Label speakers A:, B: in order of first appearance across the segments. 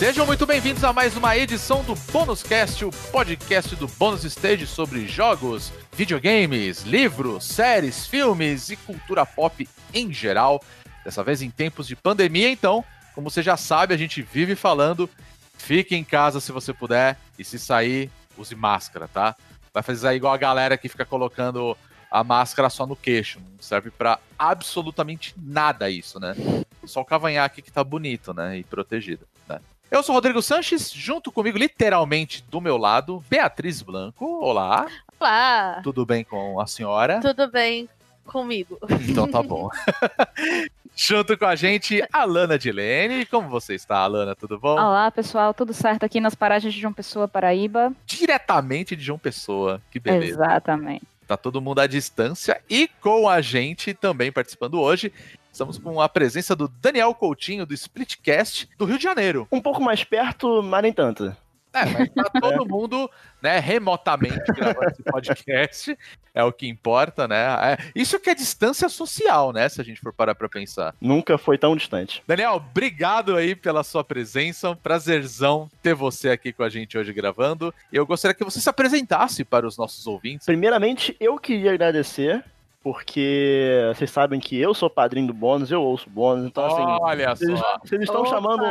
A: Sejam muito bem-vindos a mais uma edição do Bônus Cast, o podcast do Bônus Stage sobre jogos, videogames, livros, séries, filmes e cultura pop em geral. Dessa vez em tempos de pandemia, então, como você já sabe, a gente vive falando, fique em casa se você puder e se sair, use máscara, tá? Vai fazer igual a galera que fica colocando a máscara só no queixo, não serve pra absolutamente nada isso, né? Só o cavanhaque que tá bonito, né, e protegido? Eu sou o Rodrigo Sanches, junto comigo, literalmente do meu lado, Beatriz Blanco. Olá,
B: Olá,
A: tudo bem com a senhora?
B: tudo bem comigo?
A: Então tá bom. junto com a gente, Alana Dilene. Como você está, Alana? Tudo bom?
C: Olá, pessoal, tudo certo aqui nas paragens de João Pessoa, Paraíba?
A: Diretamente de João Pessoa. Que beleza.
C: Exatamente.
A: Tá todo mundo à distância e com a gente também participando hoje. Estamos com a presença do Daniel Coutinho, do Splitcast, do Rio de Janeiro.
D: Um pouco mais perto, mas nem tanto.
A: É, mas tá todo mundo, né, remotamente gravando esse podcast. É o que importa, né? É, isso que é distância social, né? Se a gente for parar pra pensar.
D: Nunca foi tão distante.
A: Daniel, obrigado aí pela sua presença. Um prazerzão ter você aqui com a gente hoje gravando. Eu gostaria que você se apresentasse para os nossos ouvintes.
D: Primeiramente, eu queria agradecer, porque vocês sabem que eu sou padrinho do bônus, eu ouço bônus, então assim.
A: Olha
D: Vocês,
A: só,
D: vocês estão
C: Opa!
D: chamando,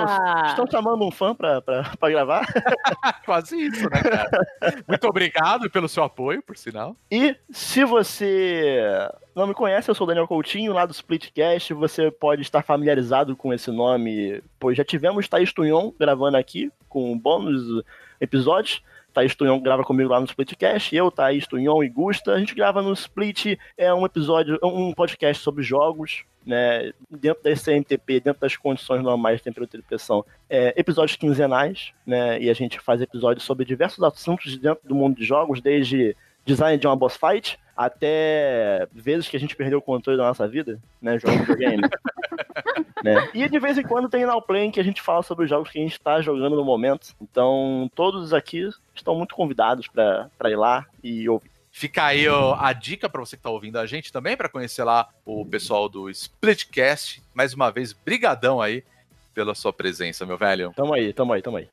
D: estão chamando um fã pra, pra, pra gravar.
A: quase isso, né, cara? Muito obrigado pelo seu apoio, por sinal.
D: E se você não me conhece, eu sou o Daniel Coutinho, lá do Splitcast. Você pode estar familiarizado com esse nome, pois já tivemos Thaís Tunhon gravando aqui com bônus episódios. Thaís Tunhon grava comigo lá no Splitcast. Eu, Thaís Tunhon e Gusta. A gente grava no Split, é um episódio, um podcast sobre jogos, né? Dentro da CMTP, dentro das condições normais de temperatura e pressão. É, episódios quinzenais, né? E a gente faz episódios sobre diversos assuntos dentro do mundo de jogos, desde design de uma boss fight até vezes que a gente perdeu o controle da nossa vida, né? Jogando videogame. né? E de vez em quando tem Now Play em que a gente fala sobre os jogos que a gente está jogando no momento. Então, todos aqui estão muito convidados para ir lá e ouvir.
A: Fica aí ó, a dica para você que tá ouvindo a gente também, para conhecer lá o pessoal do Splitcast. Mais uma vez, brigadão aí pela sua presença, meu velho.
D: Tamo aí, tamo aí, tamo aí.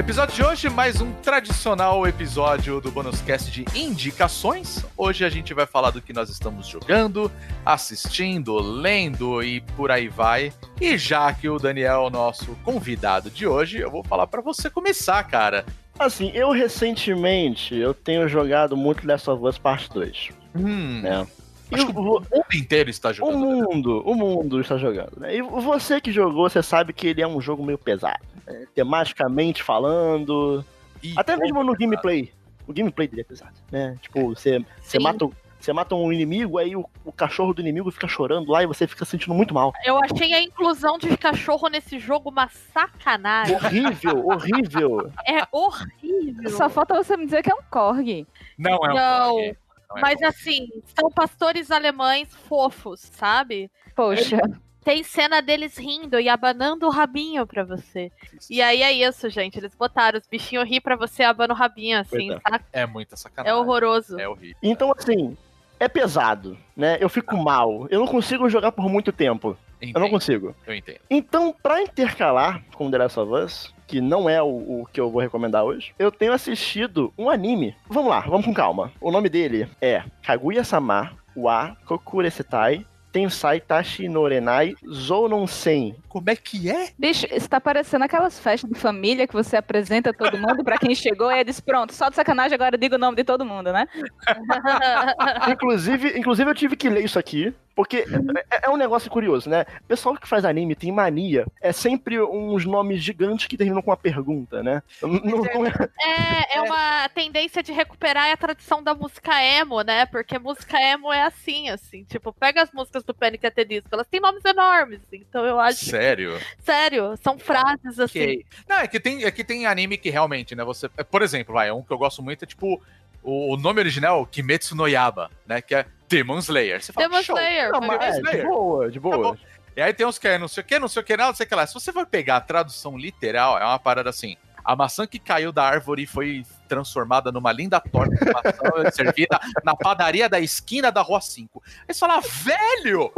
A: Episódio de hoje, mais um tradicional episódio do Bonus Cast de indicações. Hoje a gente vai falar do que nós estamos jogando, assistindo, lendo e por aí vai. E já que o Daniel é o nosso convidado de hoje, eu vou falar para você começar, cara.
D: Assim, eu recentemente eu tenho jogado muito Last of Us Part 2,
A: Hum,
D: né?
A: Acho que
D: o-
A: o mundo inteiro está
D: O
A: jogando. né?
D: mundo, o mundo está jogando, né? E você que jogou, você sabe que ele é um jogo meio pesado. né? Tematicamente falando,
A: E
D: até mesmo no gameplay. O gameplay dele é pesado, né? Tipo, você, você,
B: Sim.
D: mata, o- você mata um inimigo, aí o, o cachorro do inimigo fica chorando lá e você fica sentindo muito mal.
B: Eu achei a inclusão de cachorro nesse jogo uma sacanagem.
D: Horrível, horrível.
B: É horrível.
C: Só falta você me dizer que é um corgi.
A: Não é um
B: Não,
A: não é
B: Mas assim, são pastores alemães fofos, sabe?
C: Poxa,
B: Tem cena deles rindo e abanando o rabinho pra você. E aí é isso, gente. Eles botaram os bichinhos rir pra você abanando o rabinho, assim,
D: Pois
B: tá?
A: É muita
B: É
A: sacanagem.
B: horroroso.
A: É horrível.
D: Então, assim, é pesado, né? Eu fico mal. Eu não consigo jogar por muito tempo. Eu não
A: Entendo,
D: consigo.
A: eu entendo.
D: Então, pra intercalar com The Last of Us, que não é o, o que eu vou recomendar hoje, eu tenho assistido um anime. Vamos lá, vamos com calma. O nome dele é Kaguya-sama wa Kokuresetai Tensai Tashi no Renai Zounon Sen.
A: Como é que é?
C: bicho, isso tá parecendo aquelas festas de família que você apresenta todo mundo pra quem chegou e diz, pronto, só de sacanagem agora diga o nome de todo mundo, né?
D: Inclusive, inclusive, eu tive que ler isso aqui, porque é, é um negócio curioso, né? O pessoal que faz anime tem mania. É sempre uns nomes gigantes que terminam com uma pergunta, né? Não- não é-
B: É, é uma tendência de recuperar a tradição da música emo, né? Porque música emo é assim, assim. Tipo, pega as músicas do Panic! At the Disco, elas têm nomes enormes. Então eu acho.
A: Sério?
B: Sério, são frases assim.
A: Não, é que, tem, é que tem anime que realmente, né? Você. é, Por exemplo, vai, um que eu gosto muito é tipo o, o nome original é o Kimetsu no Yaba, né? Que é Demon Slayer. Você fala,
B: Demon
A: show.
B: Slayer.
D: Não, mas é, de boa, de boa.
A: Tá. E aí tem uns que é não sei o que, não sei o que, não sei o que lá. Se você for pegar a tradução literal, é uma parada assim. A maçã que caiu da árvore e foi transformada numa linda torta de maçã servida na padaria da esquina da rua 5. Aí você fala, velho!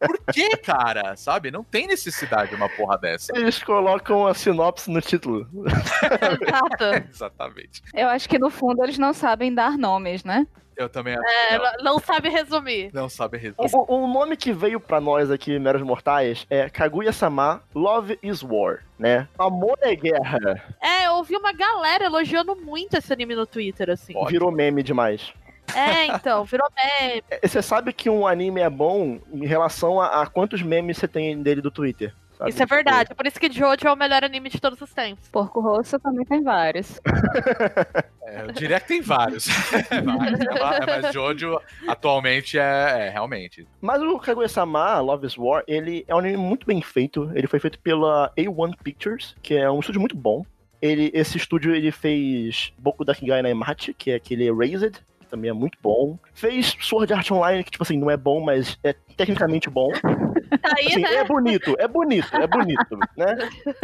A: Por que, cara? Sabe? Não tem necessidade de uma porra dessa.
D: Eles colocam a sinopse no título.
B: Exato.
A: Exatamente.
C: Eu acho que no fundo eles não sabem dar nomes, né?
A: Eu também acho
B: É,
A: que não,
B: não- sabe resumir.
A: não sabe resolver.
D: O, o nome que veio pra nós aqui, meros mortais, é Kaguya-sama Love is War, né? Amor é guerra.
B: É, eu ouvi uma galera elogiando muito esse anime no Twitter, assim.
A: Ótimo.
D: Virou meme demais.
B: É, então, virou meme.
D: É, Você sabe que um anime é bom em relação a, a quantos memes você tem dele do Twitter. Sabe?
B: Isso é verdade. Por isso que Jojo é o melhor anime de todos os tempos.
C: Porco Rosso também tem vários.
A: É, eu diria que tem vários. Vários, mas Jojo atualmente é, é, realmente.
D: Mas o Kaguya-sama, Love is War, ele é um anime muito bem feito. Ele foi feito pela A1 Pictures, que é um estúdio muito bom. Ele, esse estúdio ele fez Boku Dakigai Naimachi, que é aquele Erased, também é muito bom. Fez Sword Art Online, que tipo assim, não é bom, mas é tecnicamente bom.
B: Tá aí,
D: Assim,
B: né?
D: é bonito, é bonito, é bonito, né?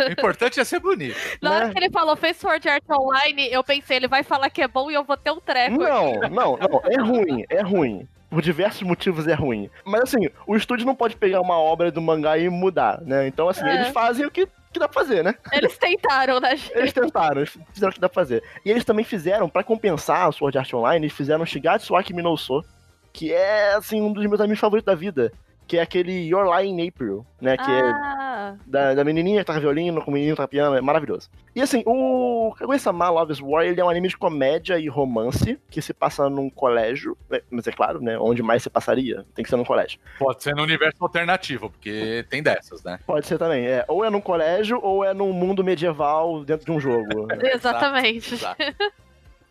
A: O importante é ser bonito.
B: Na hora
D: né?
B: que ele falou fez Sword Art Online, eu pensei, ele vai falar que é bom e eu vou ter um treco.
D: Não, não, não, é ruim, é ruim. Por diversos motivos é ruim. Mas assim, o estúdio não pode pegar uma obra do mangá e mudar, né? Então, assim,
B: É.
D: eles fazem o que, que dá pra fazer, né?
B: Eles tentaram, né, gente?
D: Eles tentaram, eles fizeram o que dá pra fazer. E eles também fizeram, pra compensar o Sword Art Online, eles fizeram Shigatsu Akimi no Uso, que é, assim, um dos meus animes favoritos da vida. Que é aquele Your Lie in April, né? Que é
B: ah,
D: da, da menininha que toca violino com o menino que toca piano, é maravilhoso. E assim, o Kaguya-sama Love is War, ele é um anime de comédia e romance que se passa num colégio, né, mas é claro, né, onde mais se passaria, tem que ser num colégio.
A: Pode ser no universo alternativo, porque tem dessas, né?
D: Pode ser também, é, ou é num colégio ou é num mundo medieval dentro de um jogo.
B: exatamente.
A: Exato.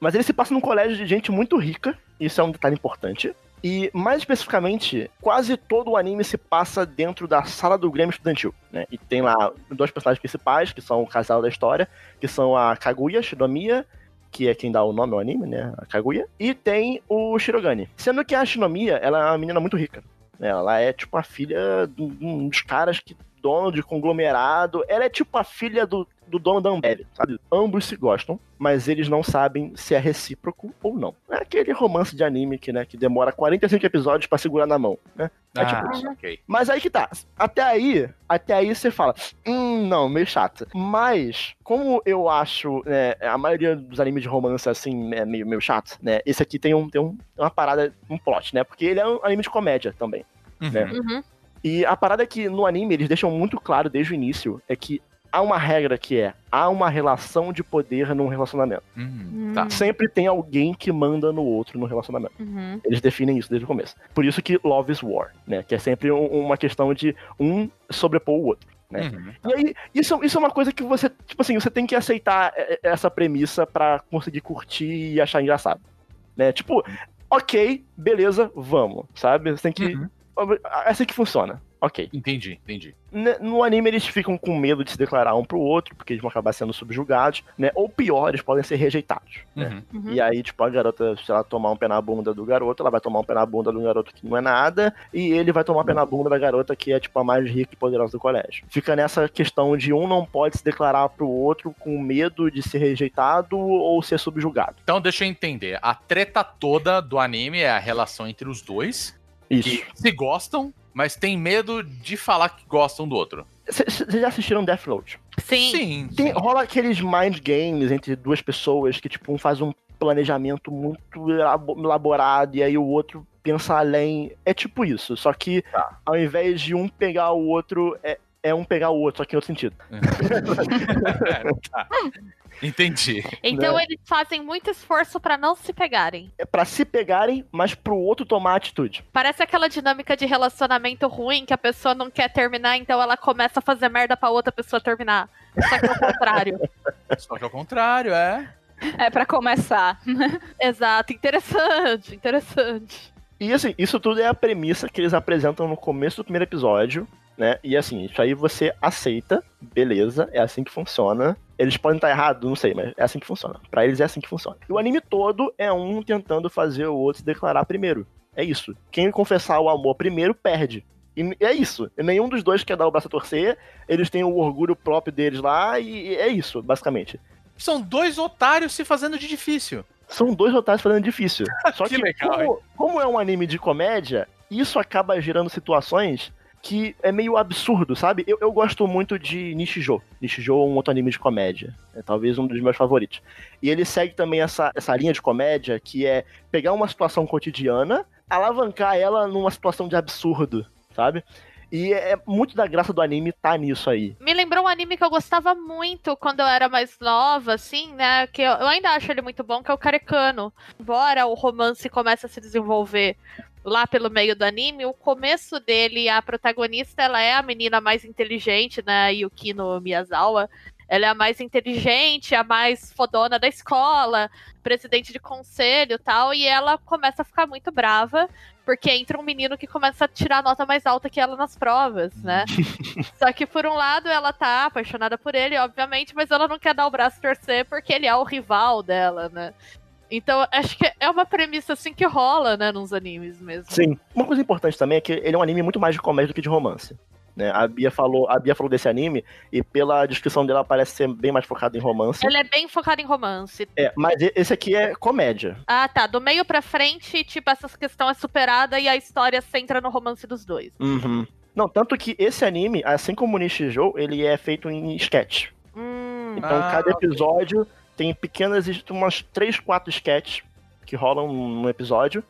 D: Mas ele se passa num colégio de gente muito rica, isso é um detalhe importante. E, mais especificamente, quase todo o anime se passa dentro da sala do Grêmio Estudantil, né? E tem lá dois personagens principais, que são o casal da história, que são a Kaguya Shinomiya, que é quem dá o nome ao anime, né? A Kaguya. E tem o Shirogane. Sendo que a Shinomiya, ela é uma menina muito rica. né? Ela é, tipo, a filha de um dos caras que dono de conglomerado. Ela é tipo a filha do, do dono da Ambev, sabe? Ambos se gostam, mas eles não sabem se é recíproco ou não. É aquele romance de anime que, né, que demora 45 episódios pra segurar na mão, né? É tipo
A: ah,
D: isso.
A: ok.
D: Mas aí que tá. Até aí, até aí você fala, hum, não, meio chato. Mas, como eu acho, né, a maioria dos animes de romance, assim, é meio, meio chato, né? Esse aqui tem, um, tem um, uma parada, um plot, né? Porque ele é um anime de comédia também.
A: Uhum.
D: né?
B: Uhum.
D: E a parada é que no anime eles deixam muito claro desde o início é que há uma regra que é há uma relação de poder num relacionamento.
A: Hum, tá.
D: Sempre tem alguém que manda no outro no relacionamento.
B: Uhum.
D: Eles definem isso desde o começo. Por isso que love is war, né? Que é sempre um- uma questão de um sobrepor o outro. Né?
A: Uhum.
D: E aí, isso, isso é uma coisa que você, tipo assim, você tem que aceitar essa premissa pra conseguir curtir e achar engraçado. Né? Tipo, ok, beleza, vamos, sabe? Você tem que.
A: Uhum.
D: É assim que funciona. Ok.
A: Entendi, entendi.
D: Né, No anime eles ficam com medo de se declarar um pro outro, porque eles vão acabar sendo subjugados, né? Ou pior, eles podem ser rejeitados. Né?
A: Uhum.
B: Uhum.
D: E aí, tipo, a garota, se ela tomar um pé na bunda do garoto, ela vai tomar um pé na bunda do garoto que não é nada, e ele vai tomar um pé na bunda da garota que é, tipo, a mais rica e poderosa do colégio. Fica nessa questão de um não pode se declarar pro outro com medo de ser rejeitado ou ser subjugado.
A: Então deixa eu entender. A treta toda do anime é a relação entre os dois,
D: Isso.
A: que se gostam, mas tem medo de falar que gostam do outro.
D: Vocês já assistiram Death Note?
B: Sim.
A: Sim.
D: Tem, rola aqueles mind games entre duas pessoas que, tipo, um faz um planejamento muito elabo- elaborado e aí o outro pensa além. É tipo isso, só que
A: Tá.
D: ao invés de um pegar o outro, é, é um pegar o outro, só que em outro sentido.
A: tá. Entendi.
B: Então
D: Né?
B: eles fazem muito esforço pra não se pegarem.
D: É pra se pegarem, mas pro outro tomar atitude.
B: Parece aquela dinâmica de relacionamento ruim que a pessoa não quer terminar, então ela começa a fazer merda pra outra pessoa terminar. Só que é o contrário.
A: Só que ao contrário, é.
C: É pra começar.
B: Exato. Interessante, interessante.
D: E assim, isso tudo é a premissa que eles apresentam no começo do primeiro episódio, né? E assim, isso aí você aceita, beleza, é assim que funciona. Eles podem estar errados, não sei, mas é assim que funciona. Pra eles é assim que funciona. E o anime todo é um tentando fazer o outro se declarar primeiro. É isso. Quem confessar o amor primeiro perde. E é isso. Nenhum dos dois quer dar o braço a torcer. Eles têm o orgulho próprio deles lá e é isso, basicamente.
A: São dois otários se fazendo de difícil.
D: São dois otários fazendo difícil. Só
A: Que
D: que,
A: legal,
D: como, como é um anime de comédia, isso acaba gerando situações que é meio absurdo, sabe? Eu, eu gosto muito de Nishijo. Nishijo é um outro anime de comédia. É talvez um dos meus favoritos. E ele segue também essa, essa linha de comédia que é pegar uma situação cotidiana, alavancar ela numa situação de absurdo, sabe? E é, é muito da graça do anime tá nisso aí.
B: Me lembrou um anime que eu gostava muito quando eu era mais nova, assim, né? Que eu, eu ainda acho ele muito bom, que é o Carecano. Embora o romance comece a se desenvolver lá pelo meio do anime, o começo dele, a protagonista, ela é a menina mais inteligente, né? Yukino Miyazawa. Ela é a mais inteligente, a mais fodona da escola, presidente de conselho e tal, e ela começa a ficar muito brava, porque entra um menino que começa a tirar a nota mais alta que ela nas provas, né? Só que, por um lado, ela tá apaixonada por ele, obviamente, mas ela não quer dar o braço torcer porque ele é o rival dela, né? Então, acho que é uma premissa assim que rola, né, nos animes mesmo.
D: Sim. Uma coisa importante também é que ele é um anime muito mais de comédia do que de romance. Né? A, Bia falou, a Bia falou desse anime e pela descrição dela parece ser bem mais focado em romance.
B: Ele é bem focado em romance.
D: É, mas esse aqui é comédia.
B: Ah, tá. Do meio pra frente, tipo, essa questão é superada e a história centra no romance dos dois.
D: Uhum. Não, tanto que esse anime, assim como o Nishijou, ele é feito em sketch.
B: Hum,
D: Então,
A: Ah,
D: cada episódio tem pequenas, umas 3, 4 sketches que rolam no episódio.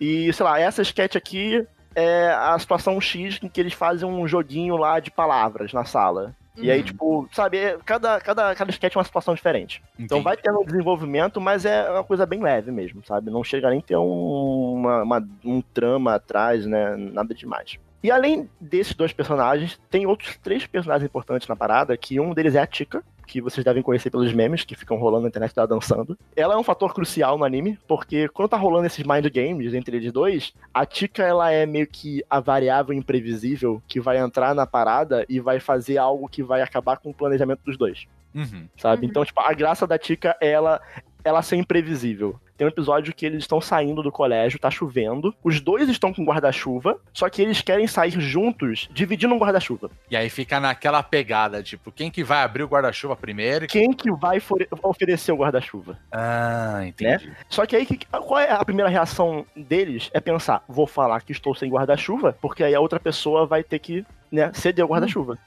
D: E, sei lá, essa sketch aqui é a situação X em que eles fazem um joguinho lá de palavras na sala. E aí,
A: Uhum.
D: tipo, sabe, é- cada, cada, cada sketch é uma situação diferente. Então
A: Entendi.
D: vai tendo um desenvolvimento, mas é uma coisa bem leve mesmo, sabe? Não chega nem a ter um, uma, uma- um trama atrás, né? Nada demais. E além desses dois personagens, tem outros três personagens importantes na parada, que um deles é a Tika, que vocês devem conhecer pelos memes que ficam rolando na internet dela dançando. Ela é um fator crucial no anime, porque quando tá rolando esses mind games entre eles dois, a Tika ela é meio que a variável imprevisível que vai entrar na parada e vai fazer algo que vai acabar com o planejamento dos dois
A: Uhum.
D: sabe?
B: Uhum.
D: Então, tipo, a graça da Tika é ela, ela ser imprevisível. Tem um episódio que eles estão saindo do colégio, tá chovendo, os dois estão com guarda-chuva, só que eles querem sair juntos, dividindo um guarda-chuva.
A: E aí fica naquela pegada, tipo, quem que vai abrir o guarda-chuva primeiro?
D: Quem que vai oferecer o guarda-chuva?
A: Ah, entendi.
D: Só que aí, qual é a primeira reação deles? É pensar, vou falar que estou sem guarda-chuva, porque aí a outra pessoa vai ter que né, ceder o guarda-chuva.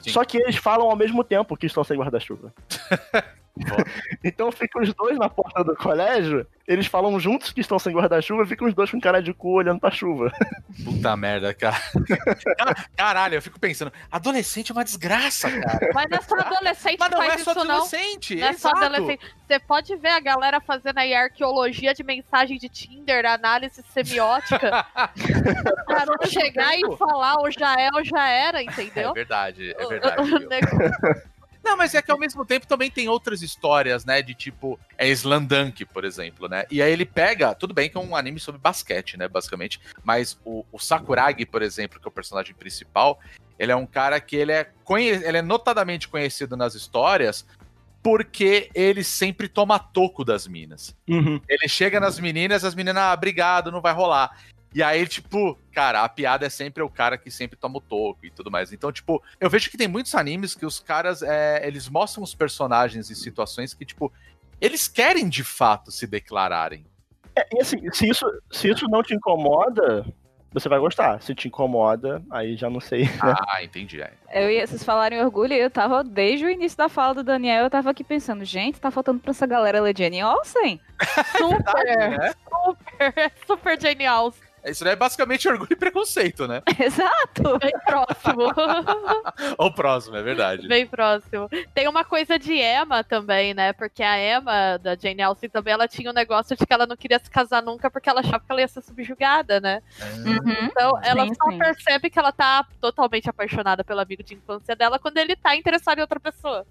A: Sim.
D: Só que eles falam ao mesmo tempo que estão sem guarda-chuva. Então ficam os dois na porta do colégio, eles falam juntos que estão sem guarda-chuva, ficam os dois com cara de cu olhando pra chuva.
A: Puta merda, cara. Cara, Caralho, eu fico pensando, adolescente é uma desgraça, cara.
B: Mas não é só adolescente
A: Mas não
B: faz
A: é só
B: isso, não.
A: adolescente.
B: Não é só adolescente. Você pode ver a galera fazendo aí arqueologia de mensagem de Tinder, análise semiótica. pra não chegar e falar ou já é ou já era,
A: É
B: entendeu?
A: verdade, é
B: O-
A: verdade. Não, mas é que ao mesmo tempo também tem outras histórias, né? De tipo, é Slandunk, por exemplo, né? E aí ele pega, tudo bem que é um anime sobre basquete, né? Basicamente. Mas o, o Sakuragi, por exemplo, que é o personagem principal, ele é um cara que ele é, ele é notadamente conhecido nas histórias porque ele sempre toma toco das minas. Ele chega nas meninas, as meninas, ah, obrigado, não vai rolar. E aí, tipo, cara, a piada é sempre o cara que sempre toma o toco e tudo mais. Então, tipo, eu vejo que tem muitos animes que os caras, é, eles mostram os personagens em situações que, tipo, eles querem de fato se declararem.
D: É, e assim, se isso, se isso não te incomoda, você vai gostar. Se te incomoda, aí já não sei.
A: Ah, entendi. É.
C: Eu ia, vocês falaram em orgulho e eu tava, desde o início da fala do Daniel, eu tava aqui pensando, gente, tá faltando pra essa galera ler Jane Olsen?
B: Super,
A: né?
B: super, super genial.
A: Isso daí é basicamente orgulho e preconceito, né?
C: Exato.
B: Bem próximo.
A: O próximo, é verdade.
B: Bem próximo. Tem uma coisa de Emma também, né? Porque a Emma, da Jane Austen, também, ela tinha um negócio de que ela não queria se casar nunca porque ela achava que ela ia ser subjugada, né?
C: Uhum.
B: Então, ela
C: Sim,
B: só
C: sim.
B: percebe que ela tá totalmente apaixonada pelo amigo de infância dela quando ele tá interessado em outra pessoa.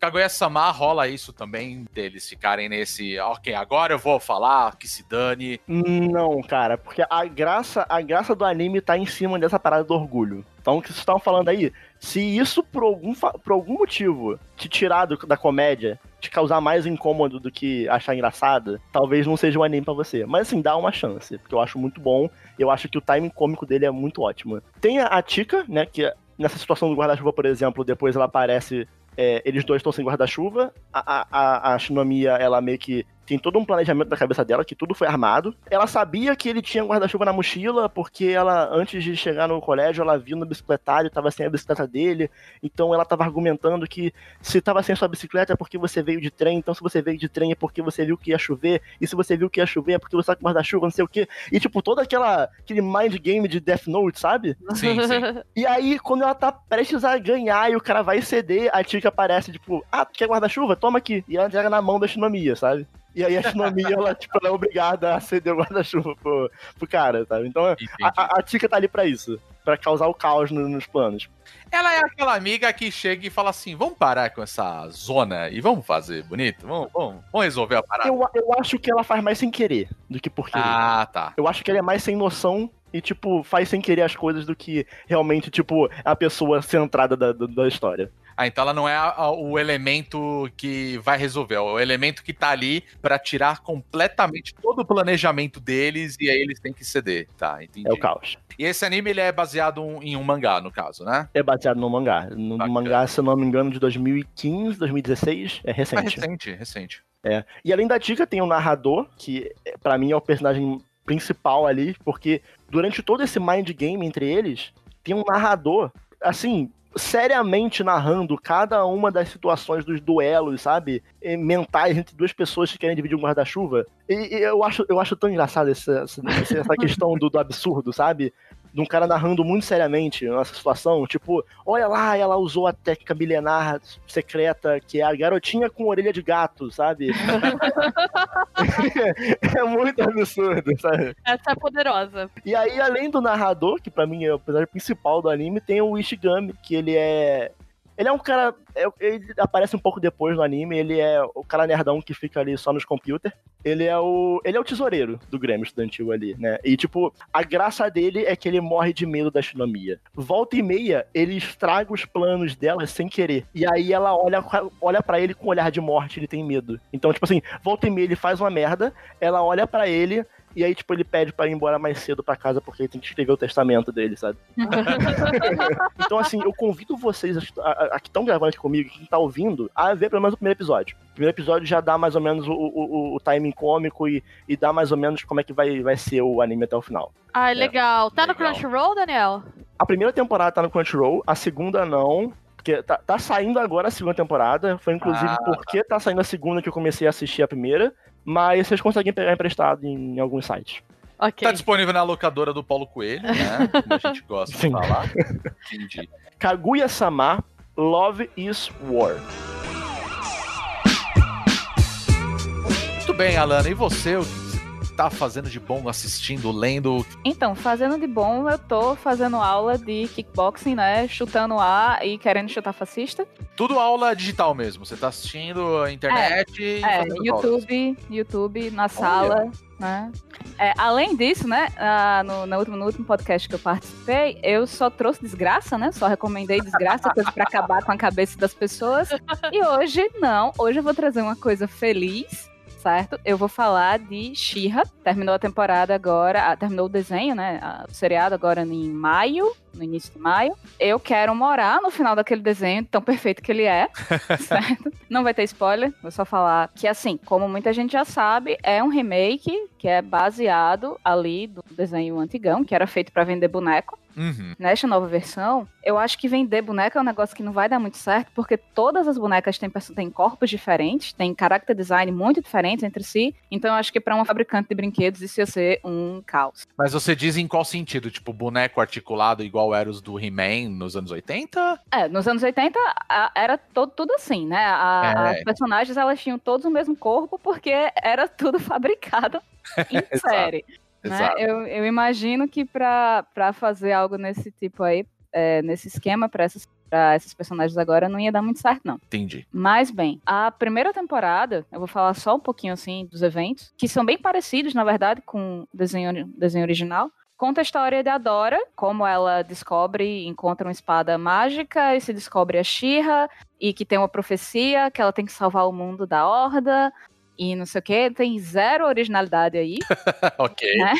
A: Kaguya-sama rola isso também, deles ficarem nesse, ok, agora eu vou falar, que se dane.
D: Não, cara, porque a graça, a graça do anime tá em cima dessa parada do orgulho. Então, o que vocês estavam falando aí, se isso por algum, por algum motivo te tirar do- da comédia, te causar mais incômodo do que achar engraçado, talvez não seja um anime pra você. Mas assim, dá uma chance, porque eu acho muito bom. Eu acho que o timing cômico dele é muito ótimo. Tem a, a Tika, né, que nessa situação do guarda-chuva, por exemplo, depois ela aparece. É, eles dois estão sem guarda-chuva. A, a, a, Shinomiya, ela meio que tem todo um planejamento na cabeça dela, que tudo foi armado. Ela sabia que ele tinha um guarda-chuva na mochila, porque ela, antes de chegar no colégio, ela viu no bicicletário, tava sem a bicicleta dele. Então ela tava argumentando que se tava sem sua bicicleta é porque você veio de trem, então se você veio de trem é porque você viu que ia chover, e se você viu que ia chover é porque você tá com guarda-chuva, não sei o quê. E tipo, todo aquela, aquele mind game de Death Note, sabe?
A: Sim, sim.
D: E aí, quando ela tá prestes a ganhar e o cara vai ceder, a Tika aparece, tipo, ah, tu quer guarda-chuva? Toma aqui. E ela entrega na mão da Shinomiya, sabe? E aí a Shinomiya, ela, tipo, ela é obrigada a ceder o guarda-chuva pro, pro cara, sabe? Então
A: Entendi.
D: a, a, a Tika tá ali pra isso. Pra causar o caos no- nos planos.
A: Ela é aquela amiga que chega e fala assim: vamos parar com essa zona e vamos fazer bonito? Vamos, vamos, vamos resolver a parada.
D: Eu, eu acho que ela faz mais sem querer do que por querer.
A: Ah, tá.
D: Eu acho que ela é mais sem noção e, tipo, faz sem querer as coisas do que realmente, tipo, a pessoa centrada da, da, da história.
A: Ah, então ela não é a- a- o elemento que vai resolver, é o elemento que tá ali pra tirar completamente todo o planejamento deles e aí eles têm que ceder. Tá, entendi.
D: É o caos.
A: E esse anime ele é baseado em um mangá, no caso, né?
D: É baseado no mangá. No
A: Bacana.
D: mangá, se eu não me engano, de 2015, 2016. É
A: É
D: recente.
A: recente, recente.
D: E além da Tika, tem o narrador, que é, pra mim é o personagem principal ali, porque durante todo esse mind game entre eles, tem um narrador, assim, seriamente narrando cada uma das situações dos duelos, sabe? Eh, Mentais entre duas pessoas que querem dividir um guarda-chuva. E, e eu, acho, eu acho tão engraçado essa, essa, essa questão do, do absurdo, sabe? De um cara narrando muito seriamente essa situação, tipo, olha lá, ela usou a técnica milenar secreta, que é a garotinha com orelha de gato, sabe? é muito absurdo, sabe?
B: Essa é poderosa.
D: E aí, além do narrador, que pra mim é o personagem principal do anime, tem o Ishigami, que ele é. Ele é um cara. é- Ele aparece um pouco depois no anime. Ele é o cara nerdão que fica ali só nos computers. Ele é o. Ele é o tesoureiro do Grêmio Estudantil ali, né? E, tipo, a graça dele é que ele morre de medo da Shinomiya. Volta e meia, ele estraga os planos dela sem querer. E aí ela olha, olha para ele com um olhar de morte, ele tem medo. Então, tipo assim, volta e meia ele faz uma merda, ela olha pra ele. E aí, tipo, ele pede pra ir embora mais cedo pra casa porque ele tem que escrever o testamento dele, sabe? Então, assim, eu convido vocês, a, a- a que estão gravando aqui comigo, quem tá ouvindo, a ver pelo menos o primeiro episódio. O primeiro episódio já dá mais ou menos o, o, o- timing cômico e, e dá mais ou menos como é que vai, vai ser o anime até o final.
B: Ai, legal. Tá no
A: Legal.
B: Crunchyroll, Daniel?
D: A primeira temporada tá no Crunchyroll, a segunda não. Porque tá, tá saindo agora a segunda temporada. Foi inclusive
A: Ah,
D: porque tá saindo a segunda que eu comecei a assistir a primeira. Mas vocês conseguem pegar emprestado em, alguns sites.
B: Ok.
A: Tá disponível na locadora do Paulo Coelho, né? Como a gente gosta de
D: Sim.
A: falar. Entendi.
D: Kaguya-sama Love is War.
A: Muito bem, Alana. E você, o que tá fazendo de bom assistindo, lendo?
C: Então, fazendo de bom, eu tô fazendo aula de kickboxing, né? Chutando A e querendo chutar fascista.
A: Tudo aula digital mesmo. Você tá assistindo a internet e
C: É,
A: fazendo aulas.
C: YouTube, YouTube na sala, né? É, além disso, né, ah, no, no último, no último podcast que eu participei, eu só trouxe desgraça, né? Só recomendei desgraça, coisa pra acabar com a cabeça das pessoas. E hoje, não, hoje eu vou trazer uma coisa feliz, certo? Eu vou falar de She-Ra. Terminou a temporada agora, ah, terminou o desenho, né? O seriado agora em maio, no início de maio. Eu quero morar no final daquele desenho tão perfeito que ele é, certo? Não vai ter spoiler, vou só falar que, assim, como muita gente já sabe, é um remake que é baseado ali do desenho antigão, que era feito pra vender boneco.
A: Uhum.
C: Nesta nova versão, eu acho que vender boneca é um negócio que não vai dar muito certo, porque todas as bonecas têm, têm corpos diferentes, têm character design muito diferentes entre si. Então, eu acho que pra uma fabricante de brinquedos isso ia ser um caos.
A: Mas você diz em qual sentido? Tipo, boneco articulado igual era os do He-Man nos anos 80?
C: É, nos anos 80 a- era todo, tudo assim, né? A-
A: É.
C: As personagens elas tinham todos o mesmo corpo porque era tudo fabricado em série. Né? Eu, eu imagino que pra pra fazer algo nesse tipo aí, é, nesse esquema pra essas, pra esses personagens agora, não ia dar muito certo, não.
A: Entendi.
C: Mas bem, a primeira temporada, eu vou falar só um pouquinho assim dos eventos, que são bem parecidos, na verdade, com o desenho, desenho original. Conta a história da Dora, como ela descobre, encontra uma espada mágica e se descobre a Shira e que tem uma profecia que ela tem que salvar o mundo da Horda e não sei o que. Tem zero originalidade aí.
A: ok.
C: Né?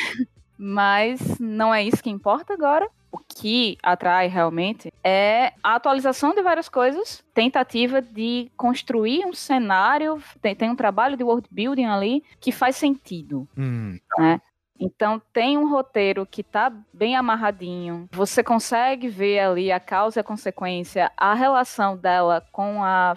C: Mas não é isso que importa agora. O que atrai realmente é a atualização de várias coisas, tentativa de construir um cenário, tem, tem um trabalho de world building ali que faz sentido.
A: Hum,
C: né? Então tem um roteiro que tá bem amarradinho. Você consegue ver ali a causa e a consequência, a relação dela com a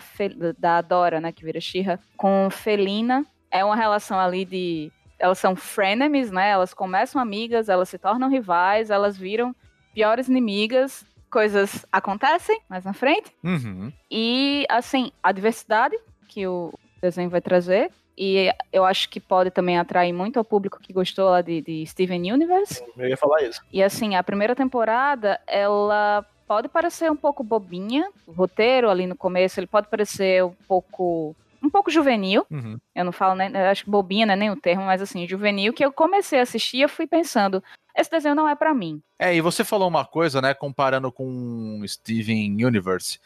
C: da Dora, né, que vira Shira, com Felina. É uma relação ali de elas são frenemies, né? Elas começam amigas, elas se tornam rivais, elas viram piores inimigas. Coisas acontecem mais na frente.
A: uhum.
C: E, assim, a diversidade que o desenho vai trazer. E eu acho que pode também atrair muito ao público que gostou lá de, de Steven Universe.
D: Eu ia falar isso.
C: E, assim, a primeira temporada, ela pode parecer um pouco bobinha. O roteiro ali no começo, ele pode parecer um pouco... Um pouco juvenil.
A: Uhum.
C: Eu não falo, nem, eu acho que bobinha não é nem o termo, mas assim, juvenil, que eu comecei a assistir e eu fui pensando, esse desenho não é pra mim.
A: É, e você falou uma coisa, né, comparando com Steven Universe.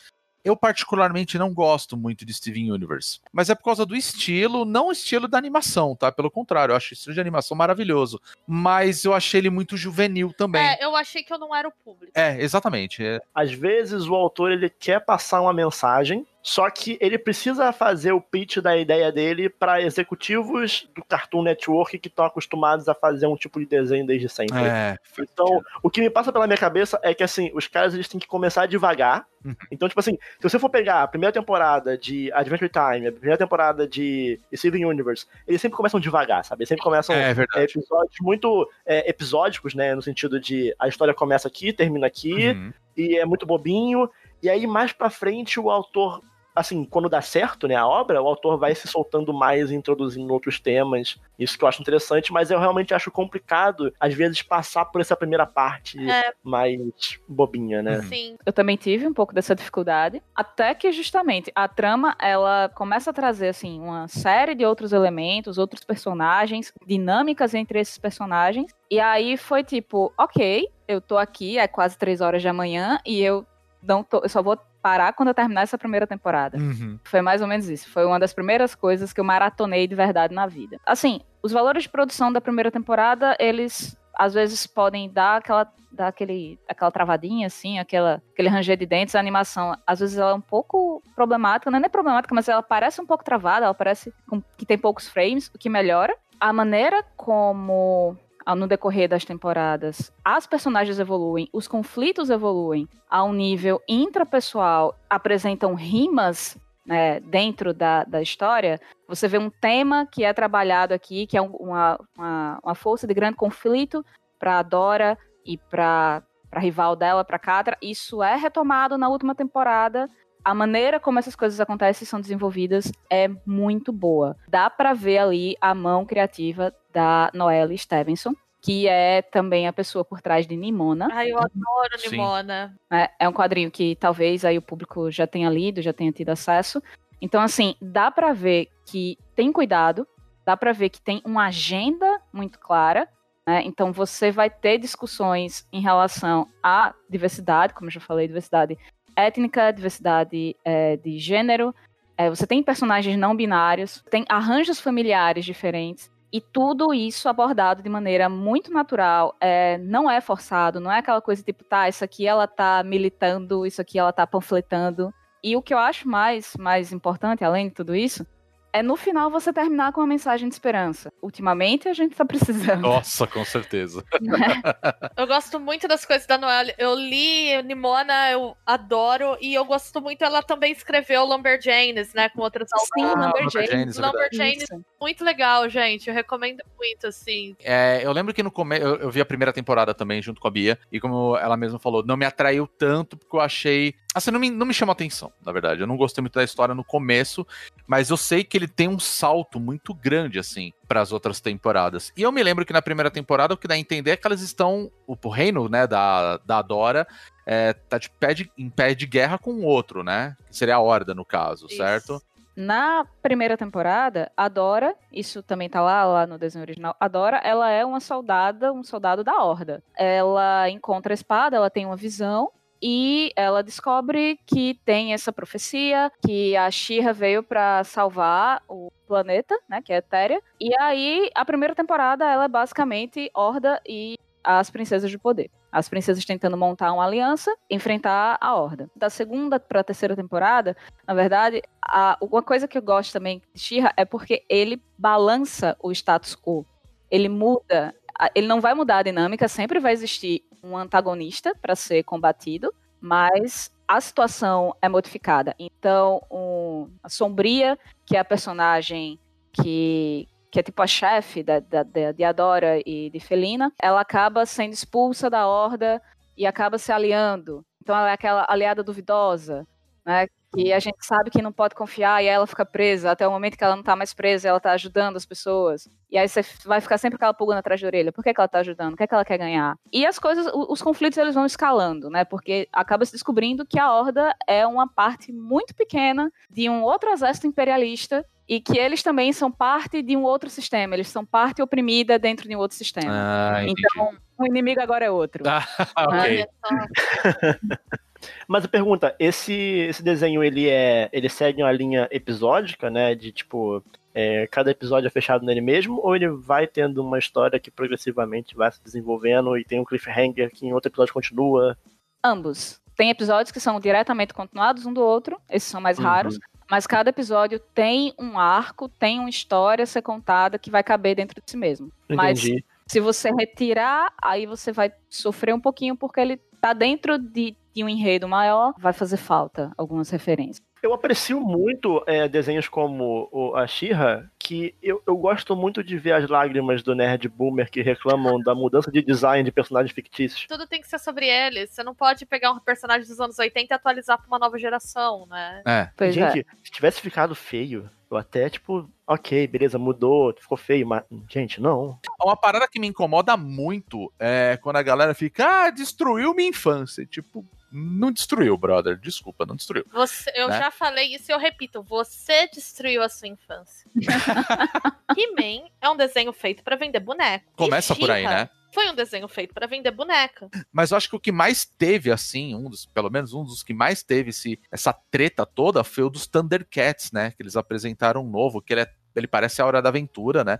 A: Eu particularmente não gosto muito de Steven Universe, mas é por causa do estilo, não o estilo da animação, tá? Pelo contrário, eu acho o estilo de animação maravilhoso, mas eu achei ele muito juvenil também.
B: É, eu achei que eu não era o público.
A: É, exatamente. é.
D: Às vezes o autor ele quer passar uma mensagem, só que ele precisa fazer o pitch da ideia dele para executivos do Cartoon Network que estão acostumados a fazer um tipo de desenho desde sempre.
A: É,
D: Então, o que me passa pela minha cabeça é que, assim, os caras eles têm que começar devagar.
A: Uhum.
D: Então, tipo assim, se você for pegar a primeira temporada de Adventure Time, a primeira temporada de Steven Universe, eles sempre começam devagar, sabe? Eles sempre começam
A: é
D: é,
A: verdade.
D: episódios muito é, episódicos, né? No sentido de a história começa aqui, termina aqui,
A: Uhum.
D: e é muito bobinho. E aí, mais pra frente, o autor. Assim, quando dá certo, né, a obra, o autor vai se soltando mais, introduzindo outros temas. Isso que eu acho interessante, mas eu realmente acho complicado, às vezes, passar por essa primeira parte
B: É.
D: mais bobinha, né?
A: Uhum.
B: Sim.
C: Eu também tive um pouco dessa dificuldade, até que justamente a trama ela começa a trazer assim uma série de outros elementos, outros personagens, dinâmicas entre esses personagens. E aí foi tipo, ok, eu tô aqui, é quase três horas da manhã e eu não tô, eu só vou parar quando eu terminar essa primeira temporada.
A: Uhum.
C: Foi mais ou menos isso. Foi uma das primeiras coisas que eu maratonei de verdade na vida. Assim, os valores de produção da primeira temporada, eles às vezes podem dar aquela, dar aquele, aquela travadinha, assim, aquela, aquele ranger de dentes. A animação, às vezes, ela é um pouco problemática. Não é nem problemática, mas ela parece um pouco travada. Ela parece que tem poucos frames, o que melhora. A maneira como no decorrer das temporadas, as personagens evoluem, os conflitos evoluem a um nível intrapessoal, apresentam rimas né, dentro da, da história, você vê um tema que é trabalhado aqui, que é um- uma, uma, uma força de grande conflito para Dora e para a rival dela, para Catra. Isso é retomado na última temporada. A maneira como essas coisas acontecem e são desenvolvidas é muito boa. Dá para ver ali a mão criativa da Noelle Stevenson, que é também a pessoa por trás de Nimona.
B: Ai, eu adoro
A: Sim.
B: Nimona.
C: É, é um quadrinho que talvez aí o público já tenha lido, já tenha tido acesso. Então, assim, dá pra ver que tem cuidado, dá pra ver que tem uma agenda muito clara. né? Então, você vai ter discussões em relação à diversidade, como eu já falei, diversidade étnica, diversidade é, de gênero. É, você tem personagens não binários, tem arranjos familiares diferentes. E tudo isso abordado de maneira muito natural, é, não é forçado, não é aquela coisa tipo, tá, isso aqui ela tá militando, isso aqui ela tá panfletando. E o que eu acho mais, mais importante, além de tudo isso, é no final você terminar com uma mensagem de esperança. Ultimamente a gente tá precisando.
A: Nossa, com certeza.
B: Eu gosto muito das coisas da Noelle. Eu li Nimona, eu adoro. E eu gosto muito, ela também escreveu Lumberjanes, né? Com outras
C: Sim,
B: autoras.
C: Lumberjanes.
A: Lumberjanes, é.
B: Lumberjanes,
C: Isso.
B: muito legal, gente. Eu recomendo muito, assim.
A: É, eu lembro que no começo eu, eu vi a primeira temporada também junto com a Bia e como ela mesma falou, não me atraiu tanto porque eu achei, assim, não me, não me chamou atenção, na verdade. Eu não gostei muito da história no começo, mas eu sei que ele tem um salto muito grande assim para as outras temporadas. E eu me lembro que na primeira temporada o que dá a entender é que elas estão o, reino, né, da da Dora é, tá de pé de, em pé de guerra com o outro, né? Que seria a Horda no caso,
B: Isso.
A: certo?
C: Na primeira temporada, a Dora, isso também tá lá, lá no desenho original, a Dora, ela é uma soldada, um soldado da Horda. Ela encontra a espada, ela tem uma visão, e ela descobre que tem essa profecia, que a Shira veio para salvar o planeta, né, que é Etéria. E aí, a primeira temporada, ela é basicamente Horda e as Princesas de Poder. As princesas tentando montar uma aliança, enfrentar a Horda. Da segunda para a terceira temporada, na verdade, a, uma coisa que eu gosto também de Shira é porque ele balança o status quo. Ele muda ele não vai mudar a dinâmica, sempre vai existir um antagonista para ser combatido, mas a situação é modificada. Então, um, a Sombria, que é a personagem que, que é tipo a chefe da, da, de Adora e de Felina, ela acaba sendo expulsa da Horda e acaba se aliando. Então, ela é aquela aliada duvidosa, né? Que a gente sabe que não pode confiar e ela fica presa até o momento que ela não tá mais presa, ela tá ajudando as pessoas. E aí você vai ficar sempre com ela pulgando atrás da orelha. Por que, que ela tá ajudando? O que, é que ela quer ganhar? E as coisas, os conflitos eles vão escalando, né? Porque acaba se descobrindo que a Horda é uma parte muito pequena de um outro exército imperialista e que eles também são parte de um outro sistema, eles são parte oprimida dentro de um outro sistema.
A: Ah,
C: então, o inimigo agora é outro.
A: Ah, ok.
D: Mas a pergunta, esse, esse desenho, ele é. ele segue uma linha episódica, né? De tipo. É, cada episódio é fechado nele mesmo, ou ele vai tendo uma história que progressivamente vai se desenvolvendo e tem um cliffhanger que em outro episódio continua?
C: Ambos. Tem episódios que são diretamente continuados um do outro, esses são mais uhum. raros, mas cada episódio tem um arco, tem uma história a ser contada que vai caber dentro de si mesmo. Entendi. Mas se você retirar, aí você vai sofrer um pouquinho porque ele tá dentro de de um enredo maior, vai fazer falta algumas referências.
D: Eu aprecio muito é, desenhos como o, a Shira, que eu, eu gosto muito de ver as lágrimas do nerd boomer que reclamam da mudança de design de personagens fictícios.
B: Tudo tem que ser sobre eles. Você não pode pegar um personagem dos anos 80 e atualizar pra uma nova geração, né?
A: É.
C: Pois
D: Gente,
C: é.
D: se tivesse ficado feio, eu até, tipo, ok, beleza, mudou, ficou feio, mas, gente, não.
A: Uma parada que me incomoda muito é quando a galera fica, ah, destruiu minha infância. Tipo, não destruiu, brother. Desculpa, não destruiu.
B: Você, eu né? já falei isso e eu repito. Você destruiu a sua infância. He-Man é um desenho feito para vender boneco.
A: Começa por aí, né?
B: Foi um desenho feito para vender boneca.
A: Mas eu acho que o que mais teve, assim, um dos, pelo menos um dos que mais teve esse, essa treta toda foi o dos Thundercats, né? Que eles apresentaram um novo, que ele, é, ele parece a Hora da Aventura, né?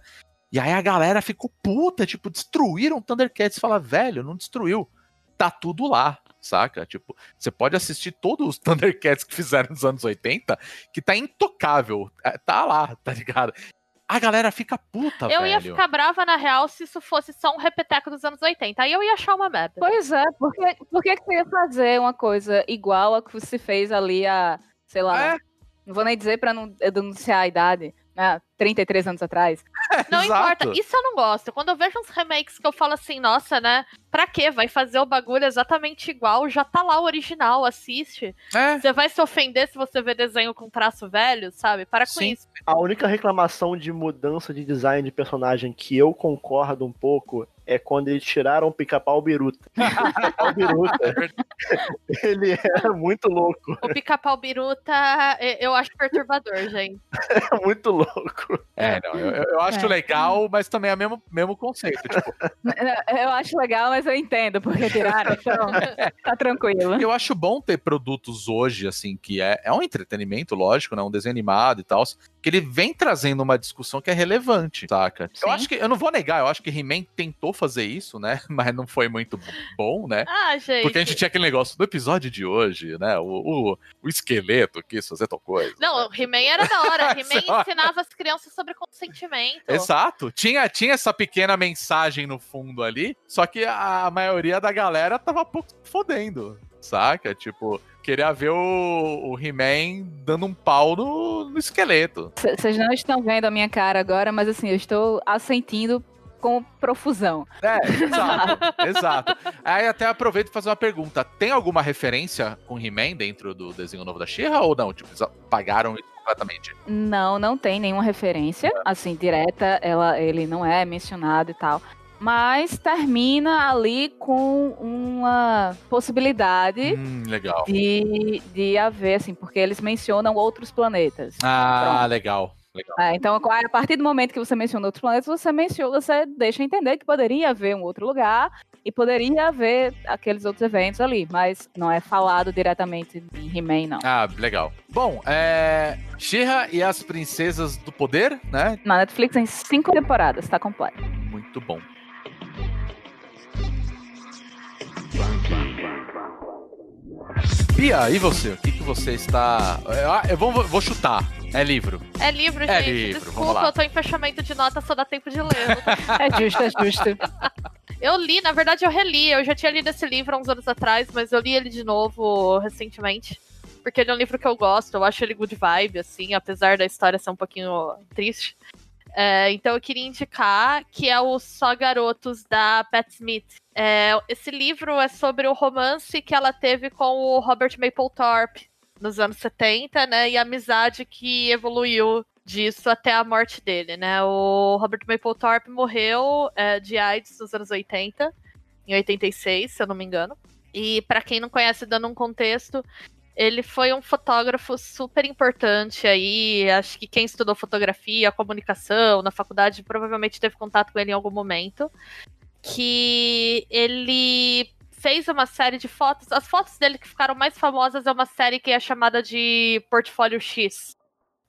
A: E aí a galera ficou puta, tipo, destruíram o Thundercats. Fala, velho, não destruiu. Tá tudo lá saca? Tipo, você pode assistir todos os Thundercats que fizeram nos anos 80, que tá intocável. É, tá lá, tá ligado? A galera fica puta,
B: eu
A: velho.
B: ia ficar brava, na real, se isso fosse só um repeteco dos anos 80. Aí eu ia achar uma merda.
C: Pois é, porque, por que você ia fazer uma coisa igual a que você fez ali a, sei lá, é. não vou nem dizer pra não denunciar a idade, né, 33 anos atrás.
B: Não importa, isso eu não gosto. Quando eu vejo uns remakes que eu falo assim, nossa, né? Pra quê? Vai fazer o bagulho exatamente igual, já tá lá o original, assiste. É. Você vai se ofender se você ver desenho com traço velho, sabe? Para com Sim. isso.
D: A única reclamação de mudança de design de personagem que eu concordo um pouco é quando eles tiraram o pica-pau biruta. pica-pau biruta. ele era muito louco.
B: O pica-pau biruta eu acho perturbador, gente.
D: É muito louco.
A: É, não, eu, eu acho é. legal, mas também é o mesmo, mesmo conceito. Tipo.
C: Eu acho legal, mas eu entendo porque tiraram, então tá tranquilo.
A: Eu acho bom ter produtos hoje, assim, que é, é um entretenimento, lógico, né? Um desenho animado e tal, que ele vem trazendo uma discussão que é relevante, saca? Sim. Eu acho que, eu não vou negar, eu acho que He-Man tentou fazer isso, né? Mas não foi muito bom, né?
B: Ah, gente.
A: Porque a gente tinha aquele negócio do episódio de hoje, né? O, o, o esqueleto que isso fazer tal coisa.
B: Não, o He-Man era da hora. He-Man ensinava as crianças sobre consentimento.
A: Exato. Tinha, tinha essa pequena mensagem no fundo ali, só que a maioria da galera tava pouco fodendo, saca? Tipo, queria ver o, o He-Man dando um pau no, no esqueleto.
C: Vocês não estão vendo a minha cara agora, mas assim, eu estou assentindo com profusão.
A: É, exato, exato. Aí até aproveito para fazer uma pergunta. Tem alguma referência com He-Man dentro do desenho novo da She-Ra ou não? Tipo, eles pagaram isso completamente?
C: Não, não tem nenhuma referência, assim, direta. Ela, ele não é mencionado e tal. mas termina ali com uma possibilidade
A: Hum, legal.
C: de, de haver, assim, porque eles mencionam outros planetas.
A: Ah,
C: Pronto.
A: legal.
C: É, então, a partir do momento que você menciona outros planetas, você menciona, você deixa entender que poderia haver um outro lugar e poderia haver aqueles outros eventos ali, mas não é falado diretamente em He-Man, não.
A: Ah, legal. Bom, é. She-Ra e as Princesas do Poder, né?
C: Na Netflix tem cinco temporadas, tá completo.
A: Muito bom. Bia, e você? O que, que você está. Eu vou, vou chutar. É livro.
B: É livro,
A: É
B: gente.
A: livro, vamos
B: Desculpa,
A: lá.
B: eu tô em fechamento de nota, só dá tempo de ler.
C: É justo, é justo.
B: eu li, na verdade, eu reli. Eu já tinha lido esse livro há uns anos atrás, mas eu li ele de novo recentemente. Porque ele é um livro que eu gosto, eu acho ele good vibe, assim, apesar da história ser um pouquinho triste. É, então eu queria indicar que é o Só Garotos, da Pat Smith. É, esse livro é sobre o romance que ela teve com o Robert Mapplethorpe nos anos 70, né? E a amizade que evoluiu disso até a morte dele, né? O Robert Mapplethorpe morreu é, de AIDS nos anos 80, em 86, se eu não me engano. E para quem não conhece, dando um contexto, ele foi um fotógrafo super importante aí. Acho que quem estudou fotografia, comunicação na faculdade provavelmente teve contato com ele em algum momento. Que ele fez uma série de fotos. As fotos dele que ficaram mais famosas é uma série que é chamada de Portfólio X.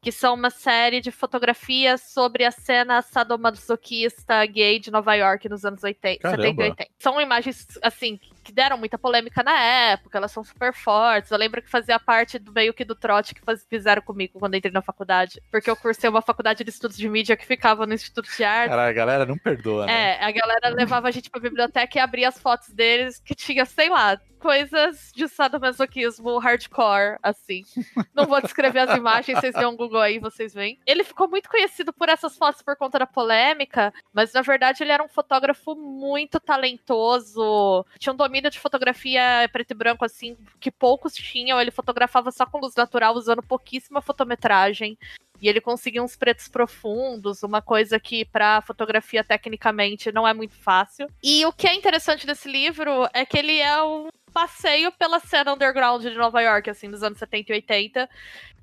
B: Que são uma série de fotografias sobre a cena sadomasoquista gay de Nova York nos anos 80,
A: Caramba.
B: 70 e 80. São imagens, assim, que deram muita polêmica na época, elas são super fortes. Eu lembro que fazia parte do meio que do trote que faz- fizeram comigo quando entrei na faculdade. Porque eu cursei uma faculdade de estudos de mídia que ficava no Instituto de Arte.
A: Cara, a galera não perdoa, né?
B: É, a galera levava a gente pra biblioteca e abria as fotos deles, que tinha, sei lá, coisas de sadomasoquismo hardcore, assim. Não vou descrever as imagens, vocês dêem um Google aí, vocês veem. Ele ficou muito conhecido por essas fotos por conta da polêmica, mas na verdade ele era um fotógrafo muito talentoso. Tinha um domínio de fotografia preto e branco, assim, que poucos tinham. Ele fotografava só com luz natural, usando pouquíssima fotometragem. E ele conseguia uns pretos profundos, uma coisa que pra fotografia tecnicamente não é muito fácil. E o que é interessante desse livro é que ele é um passeio pela cena underground de Nova York, assim, dos anos 70 e 80,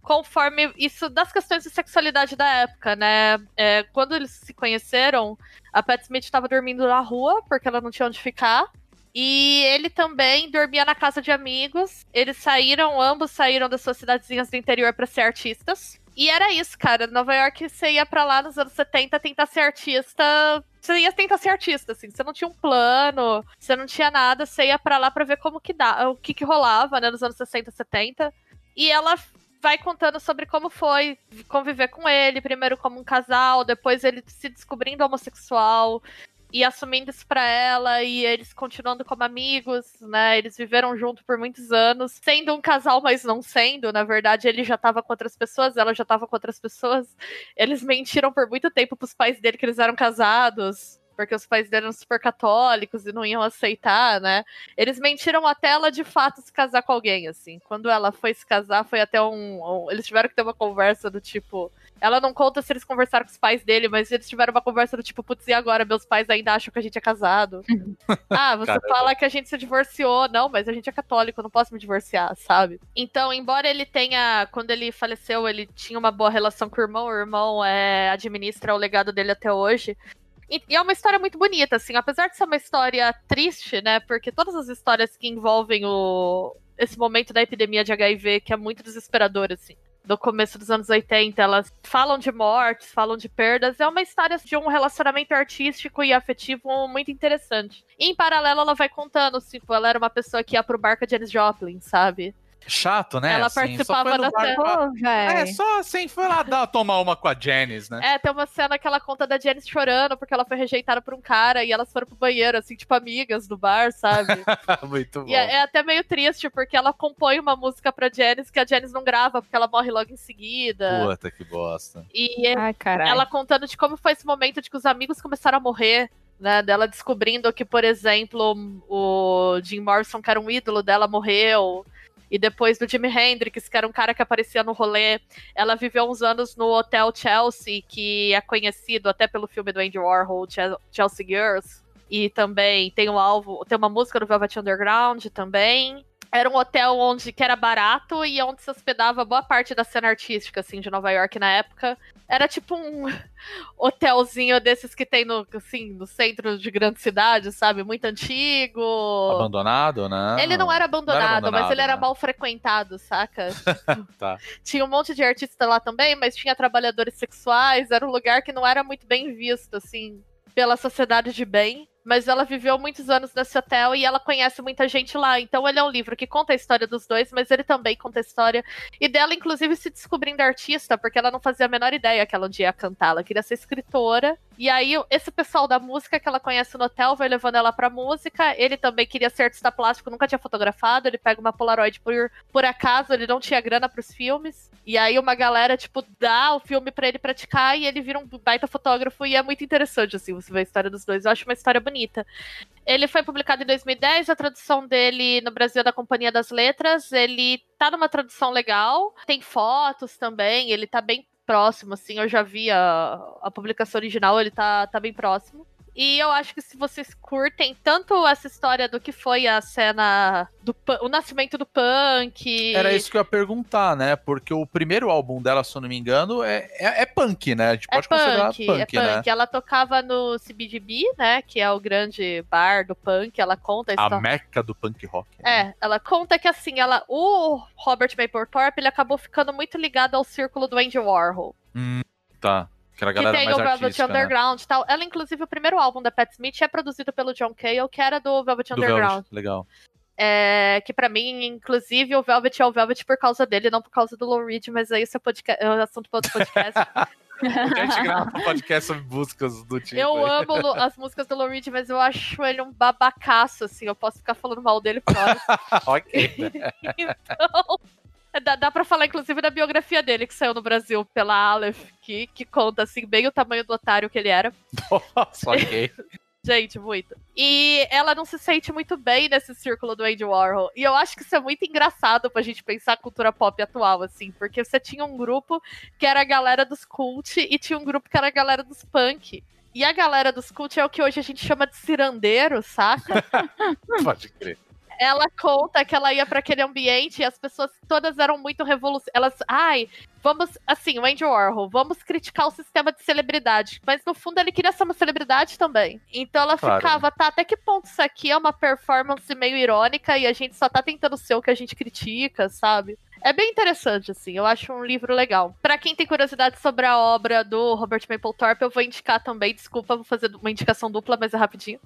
B: conforme isso das questões de sexualidade da época, né? É, quando eles se conheceram, a Pat Smith estava dormindo na rua, porque ela não tinha onde ficar. E ele também dormia na casa de amigos. Eles saíram, ambos saíram das suas cidadezinhas do interior para ser artistas. E era isso, cara. Nova York, você ia pra lá nos anos 70 tentar ser artista. Você ia tentar ser artista, assim. Você não tinha um plano, você não tinha nada. Você ia pra lá pra ver como que dá, o que que rolava, né, nos anos 60, 70. E ela vai contando sobre como foi conviver com ele, primeiro como um casal, depois ele se descobrindo homossexual e assumindo isso pra ela e eles continuando como amigos, né? Eles viveram junto por muitos anos, sendo um casal, mas não sendo. Na verdade, ele já tava com outras pessoas, ela já tava com outras pessoas. Eles mentiram por muito tempo pros pais dele que eles eram casados. Porque os pais dele eram super católicos e não iam aceitar, né? Eles mentiram até ela de fato se casar com alguém, assim. Quando ela foi se casar, foi até um. um- eles tiveram que ter uma conversa do tipo. Ela não conta se eles conversaram com os pais dele, mas eles tiveram uma conversa do tipo, putz, e agora? Meus pais ainda acham que a gente é casado. ah, você
A: Caramba.
B: fala que a gente se divorciou. Não, mas a gente é católico, não posso me divorciar, sabe? Então, embora ele tenha. Quando ele faleceu, ele tinha uma boa relação com o irmão, o irmão é, administra o legado dele até hoje. E, e é uma história muito bonita, assim, apesar de ser uma história triste, né? Porque todas as histórias que envolvem o, esse momento da epidemia de HIV, que é muito desesperador, assim, do começo dos anos 80, elas falam de mortes, falam de perdas. É uma história de um relacionamento artístico e afetivo muito interessante. E, em paralelo, ela vai contando, tipo, ela era uma pessoa que ia pro bar com a Janis Joplin, sabe?
A: Chato, né?
B: Ela
A: Assim,
B: participava da cena.
A: pra-. É, só assim, foi lá dar, tomar uma com a Janice, né?
B: É, tem uma cena que ela conta da Janice chorando porque ela foi rejeitada por um cara e elas foram pro banheiro, assim, tipo amigas do bar, sabe?
A: Muito bom.
B: E é, é até meio triste, porque ela compõe uma música pra Janice que a Janice não grava, porque ela morre logo em seguida.
A: Puta que bosta.
B: E
C: Ai,
B: ela contando de como foi esse momento de que os amigos começaram a morrer, né? Dela descobrindo que, por exemplo, o Jim Morrison, que era um ídolo dela, morreu. E depois do Jimi Hendrix, que era um cara que aparecia no rolê. Ela viveu uns anos no Hotel Chelsea, que é conhecido até pelo filme do Andy Warhol, Chel- Chelsea Girls. e também tem o alvo, tem uma música do Velvet Underground também. Era um hotel onde que era barato e onde se hospedava boa parte da cena artística assim de Nova York na época. Era tipo um hotelzinho desses que tem no assim, no centro de grande cidade, sabe? Muito antigo.
A: Abandonado, né?
B: Ele não era abandonado,
A: abandonado,
B: mas ele era
A: né?
B: mal frequentado, saca?
A: Tá.
B: tinha um monte de artista lá também, mas tinha trabalhadores sexuais, era um lugar que não era muito bem visto, assim, pela sociedade de bem. Mas ela viveu muitos anos nesse hotel e ela conhece muita gente lá. Então ele é um livro que conta a história dos dois, mas ele também conta a história. E dela, inclusive, se descobrindo artista, porque ela não fazia a menor ideia que ela um dia ia cantar. Ela queria ser escritora. E aí, esse pessoal da música que ela conhece no hotel vai levando ela pra música. Ele também queria ser artista plástico, nunca tinha fotografado. Ele pega uma Polaroid por, por acaso, ele não tinha grana pros filmes. E aí, uma galera, tipo, dá o filme pra ele praticar e ele vira um baita fotógrafo. E é muito interessante, assim, você ver a história dos dois. Eu acho uma história bonita. Ele foi publicado em 2010, a tradução dele no Brasil é da Companhia das Letras. Ele tá numa tradução legal, tem fotos também, ele tá bem próximo, assim, eu já vi a, a publicação original, ele tá, tá bem próximo. E eu acho que se vocês curtem tanto essa história do que foi a cena do o nascimento do punk.
A: Era isso que eu ia perguntar, né? Porque o primeiro álbum dela, se eu não me engano, é, é, é punk, né? A gente
B: É
A: pode considerar
B: punk,
A: punk,
B: é punk.
A: né?
B: Ela tocava no CBGB, né? Que é o grande bar do punk. Ela conta a
A: A
B: história.
A: meca do punk rock. né?
B: É, ela conta que assim, ela, o Robert Mapplethorpe, ele acabou ficando muito ligado ao círculo do Andy Warhol.
A: Tá. Que era a
B: que
A: galera
B: tem
A: mais
B: o Velvet
A: né?
B: Underground e tal. Ela, inclusive, o primeiro álbum da Pat Smith é produzido pelo John Cale, que era do Velvet
A: Do
B: Underground.
A: Velvet, legal.
B: É, que pra mim, inclusive, o Velvet é o Velvet por causa dele, não por causa do Low Reed, mas aí isso é, podca- é assunto para outro podcast.
A: A gente grava um podcast sobre músicas do tipo.
B: eu
A: aí.
B: amo as músicas do Low Reed, mas eu acho ele um babacaço, assim. Eu posso ficar falando mal dele por horas.
A: ok. né?
B: Então, dá, dá pra falar, inclusive, da biografia dele, que saiu no Brasil pela Aleph, que, que conta, assim, bem o tamanho do otário que ele era.
A: Nossa, ok.
B: Gente, muito. E ela não se sente muito bem nesse círculo do Andy Warhol. E eu acho que isso é muito engraçado pra gente pensar a cultura pop atual, assim. Porque você tinha um grupo que era a galera dos cult e tinha um grupo que era a galera dos punk. E a galera dos cult é o que hoje a gente chama de cirandeiro, saca?
A: Pode crer.
B: Ela conta que ela ia pra aquele ambiente e as pessoas todas eram muito revolucionárias. Elas, ai, vamos, assim, o Andy Warhol, vamos criticar o sistema de celebridade. Mas no fundo ele queria ser uma celebridade também. Então ela
A: Claro.
B: ficava, tá, até que ponto isso aqui é uma performance meio irônica e a gente só tá tentando ser o que a gente critica, sabe? É bem interessante, assim, eu acho um livro legal. Pra quem tem curiosidade sobre a obra do Robert Mapplethorpe, eu vou indicar também, desculpa, vou fazer uma indicação dupla, mas é rapidinho.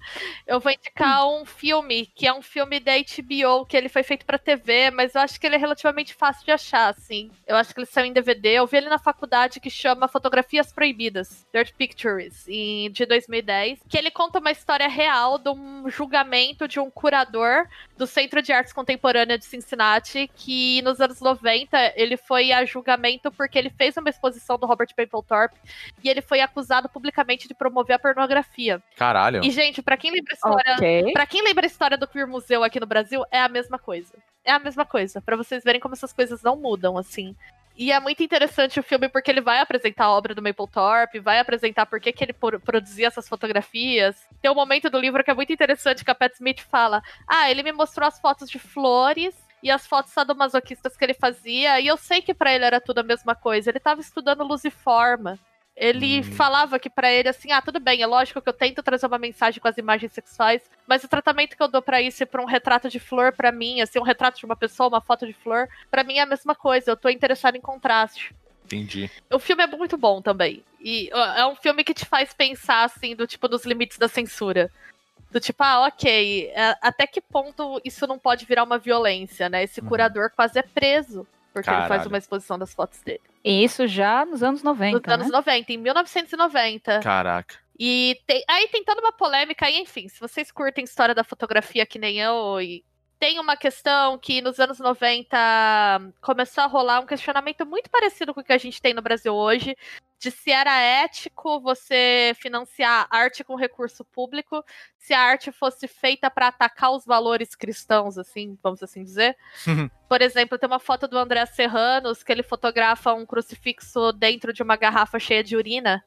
B: Eu vou indicar um filme, que é um filme da HBO, que ele foi feito pra TV, mas eu acho que ele é relativamente fácil de achar, assim. Eu acho que ele saiu em DVD. Eu vi ele na faculdade que chama Fotografias Proibidas, Dirt Pictures, de 2010, que ele conta uma história real de um julgamento de um curador do Centro de Artes Contemporânea de Cincinnati, que nos anos 90 ele foi a julgamento porque ele fez uma exposição do Robert Mapplethorpe e ele foi acusado publicamente de promover a pornografia.
A: Caralho.
B: E, gente, pra quem lembra a história.
C: Ok.
B: Pra quem lembra a história do Queer Museu aqui no Brasil, é a mesma coisa. É a mesma coisa. Pra vocês verem como essas coisas não mudam, assim. E é muito interessante o filme porque ele vai apresentar a obra do Mapplethorpe, vai apresentar por que, que ele produzia essas fotografias. Tem um momento do livro que é muito interessante que a Pat Smith fala: Ah, ele me mostrou as fotos de flores e as fotos sadomasoquistas que ele fazia, e eu sei que pra ele era tudo a mesma coisa. Ele tava estudando luziforma. Ele
A: Hum.
B: falava que pra ele assim, ah, tudo bem, é lógico que eu tento trazer uma mensagem com as imagens sexuais, mas o tratamento que eu dou pra isso e pra um retrato de flor pra mim, assim, um retrato de uma pessoa, uma foto de flor, pra mim é a mesma coisa. Eu tô interessado em contraste.
A: Entendi.
B: O filme é muito bom também. E é um filme que te faz pensar, assim, do tipo, dos limites da censura. Do tipo, ah, ok, é, até que ponto isso não pode virar uma violência, né? Esse
A: Uhum.
B: curador quase é preso. Porque ele faz
A: Caralho.
B: uma exposição das fotos dele.
C: E isso já nos anos 90.
B: Nos anos
C: né?
B: 90, em 1990.
A: Caraca.
B: E tem- aí tem toda uma polêmica, e enfim, se vocês curtem história da fotografia que nem eu, e tem uma questão que nos anos 90 começou a rolar um questionamento muito parecido com o que a gente tem no Brasil hoje, de se era ético você financiar arte com recurso público, se a arte fosse feita para atacar os valores cristãos, assim, vamos assim dizer. Por exemplo, tem uma foto do André Serranos que ele fotografa um crucifixo dentro de uma garrafa cheia de urina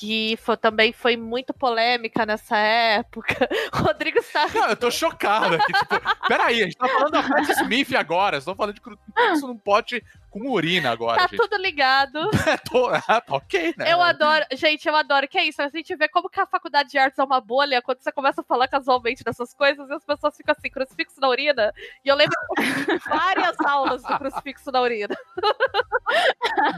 B: que foi, também foi muito polêmica nessa época. Rodrigo está.
A: Não, eu tô chocado aqui. Tipo, peraí, a gente tá falando da Pat Smith agora. Vocês estão falando de crucifixo num pote com urina agora,
B: Tá
A: gente.
B: tudo ligado.
A: Tô- ah, tá ok, né?
B: Eu adoro. Gente, eu adoro. Que é isso? A gente vê como que a faculdade de artes é uma bolha quando você começa a falar casualmente dessas coisas e as pessoas ficam assim, crucifixo na urina. E eu lembro várias aulas do crucifixo na urina.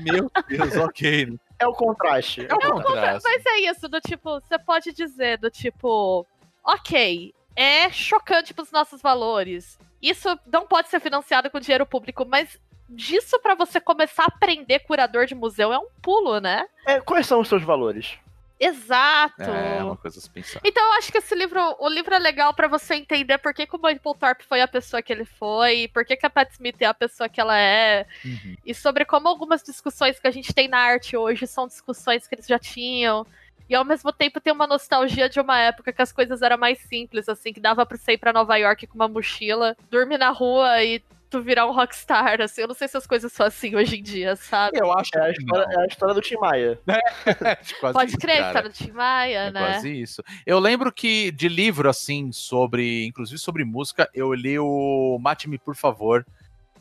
A: Meu Deus, ok.
D: É o contraste.
A: É o contraste.
B: Mas é isso, do tipo, você pode dizer, do tipo, ok, é chocante pros nossos valores. Isso não pode ser financiado com dinheiro público, mas disso pra você começar a aprender curador de museu é um pulo, né?
D: É, quais são os seus valores?
B: Exato.
A: É, uma coisa a se pensar.
B: Então eu acho que esse livro, o livro é legal pra você entender por que, que o Michael Thorpe foi a pessoa que ele foi, por que, que a Pat Smith é a pessoa que ela é,
A: Uhum.
B: e sobre como algumas discussões que a gente tem na arte hoje são discussões que eles já tinham. E ao mesmo tempo tem uma nostalgia de uma época que as coisas eram mais simples, assim, que dava pra você ir pra Nova York com uma mochila, dormir na rua e tu virar um rockstar, assim. Eu não sei se as coisas são assim hoje em dia, sabe?
A: Eu acho
D: É a
A: que
D: história, é a história do Tim Maia.
A: É, quase
B: Pode
A: isso,
B: crer,
A: cara.
B: história do Tim Maia,
A: É
B: né?
A: quase isso. Eu lembro que de livro, assim, sobre, inclusive sobre música, eu li o Mate-me, por favor,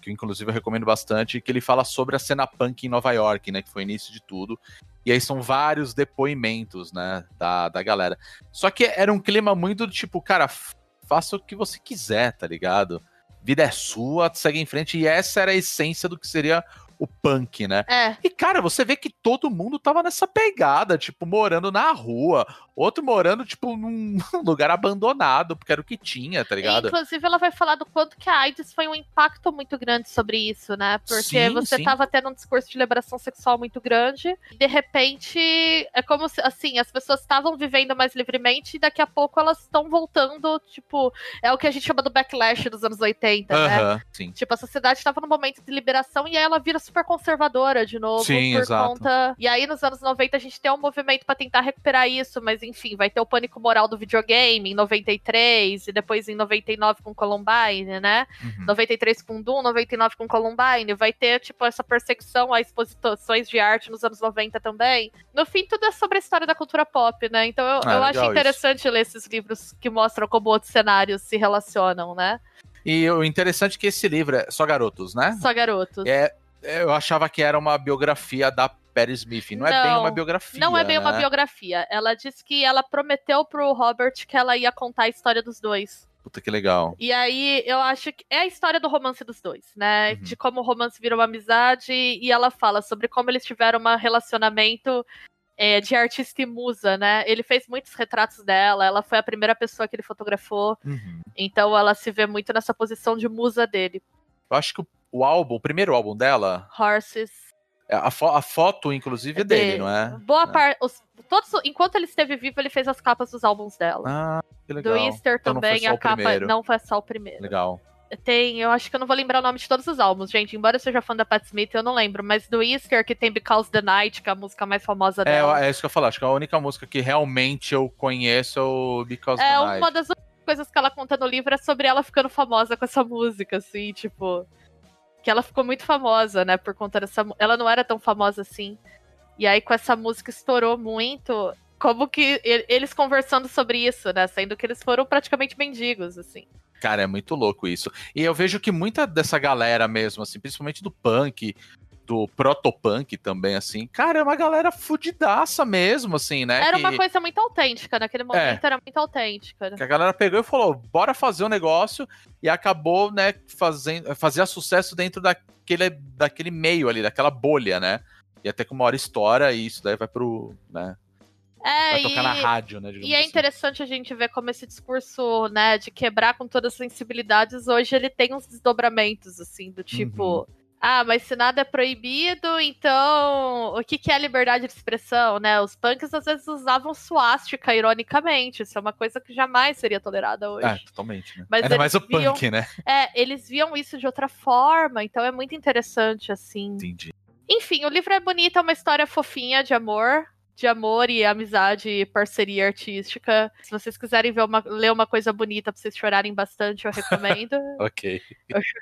A: que inclusive eu recomendo bastante, que ele fala sobre a cena punk em Nova York, né, que foi o início de tudo. E aí são vários depoimentos, né, da, da galera. Só que era um clima muito do tipo, cara, faça o que você quiser, tá ligado? Vida é sua, segue em frente. E essa era a essência do que seria o punk, né?
B: É.
A: E, cara, você vê que todo mundo tava nessa pegada, tipo, morando na rua, outro morando, tipo, num lugar abandonado, porque era o que tinha, tá ligado?
B: Inclusive, ela vai falar do quanto que a AIDS foi um impacto muito grande sobre isso, né? Porque
A: Sim,
B: você
A: sim.
B: tava tendo um discurso de liberação sexual muito grande, e de repente, é como se, assim, as pessoas estavam vivendo mais livremente, e daqui a pouco elas estão voltando, tipo, é o que a gente chama do backlash dos anos 80, né?
A: Aham, sim.
B: Tipo, a sociedade estava num momento de liberação e aí ela vira super conservadora de novo.
A: Sim,
B: por
A: exato.
B: conta. E aí, nos anos 90, a gente tem um movimento pra tentar recuperar isso, mas enfim, vai ter o pânico moral do videogame em 93, e depois em 99 com Columbine, né?
A: Uhum.
B: 93 com Doom, 99 com Columbine. Vai ter, tipo, essa perseguição a exposições de arte nos anos 90 também. No fim, tudo é sobre a história da cultura pop, né? Então eu,
A: Ah,
B: eu acho
A: isso.
B: interessante ler esses livros que mostram como outros cenários se relacionam, né?
A: E o interessante é que esse livro é só garotos, né?
B: Só garotos.
A: É, eu achava que era uma biografia da Perry Smith. Não, é bem
B: Não,
A: uma biografia.
B: Não é bem uma
A: né?
B: biografia. Ela disse que ela prometeu pro Robert que ela ia contar a história dos dois.
A: Puta que legal.
B: E aí eu acho que é a história do romance dos dois, né?
A: Uhum.
B: De como o romance virou uma amizade. E ela fala sobre como eles tiveram um relacionamento é, de artista e musa, né? Ele fez muitos retratos dela, ela foi a primeira pessoa que ele fotografou.
A: Uhum.
B: Então ela se vê muito nessa posição de musa dele.
A: Eu acho que o, o álbum, o primeiro álbum dela,
B: Horses.
A: É, a, fo- a foto, inclusive, é dele, não é?
B: Boa
A: É.
B: parte. os- Todos, enquanto ele esteve vivo, ele fez as capas dos álbuns dela.
A: Ah, que legal.
B: Do Easter
A: Então
B: também, a capa
A: primeiro.
B: não foi só o primeiro.
A: Legal.
B: Tem, eu acho que eu não vou lembrar o nome de todos os álbuns, gente. Embora eu seja fã da Pat Smith, eu não lembro. Mas do Easter, que tem Because the Night, que é a música mais famosa
A: É,
B: dela.
A: é isso que eu falar. Acho que a única música que realmente eu conheço é o Because
B: É,
A: the
B: uma
A: Night.
B: das únicas coisas que ela conta no livro é sobre ela ficando famosa com essa música, assim, tipo. Que ela ficou muito famosa, né? Por conta dessa. Ela não era tão famosa assim. E aí, com essa música, estourou muito. Como que eles conversando sobre isso, né? Sendo que eles foram praticamente mendigos, assim.
A: Cara, é muito louco isso. E eu vejo que muita dessa galera mesmo, assim, principalmente do punk, do protopunk também, assim, cara, é uma galera fudidaça mesmo, assim, né?
B: Era
A: que,
B: uma coisa muito autêntica, naquele momento era muito autêntica. né?
A: que a galera pegou e falou, bora fazer um negócio, e acabou, né, fazendo, fazia sucesso dentro daquele, daquele meio ali, daquela bolha, né? E até que uma hora estoura e isso daí vai pro, né,
B: É,
A: vai tocar
B: e-
A: na rádio, né,
B: E é
A: assim.
B: interessante a gente ver como esse discurso, né, de quebrar com todas as sensibilidades, hoje ele tem uns desdobramentos, assim, do tipo.
A: Uhum.
B: Ah, mas se nada é proibido, então o que, que é liberdade de expressão, né? Os punks às vezes usavam suástica ironicamente, isso é uma coisa que jamais seria tolerada hoje.
A: É, totalmente, né?
B: Mas
A: Ainda mais o
B: viam-
A: punk, né?
B: É, eles viam isso de outra forma, então é muito interessante, assim.
A: Entendi.
B: Enfim, o livro é bonito, é uma história fofinha de amor. De amor e amizade e parceria artística. Se vocês quiserem ver uma, ler uma coisa bonita pra vocês chorarem bastante, eu recomendo.
A: Ok.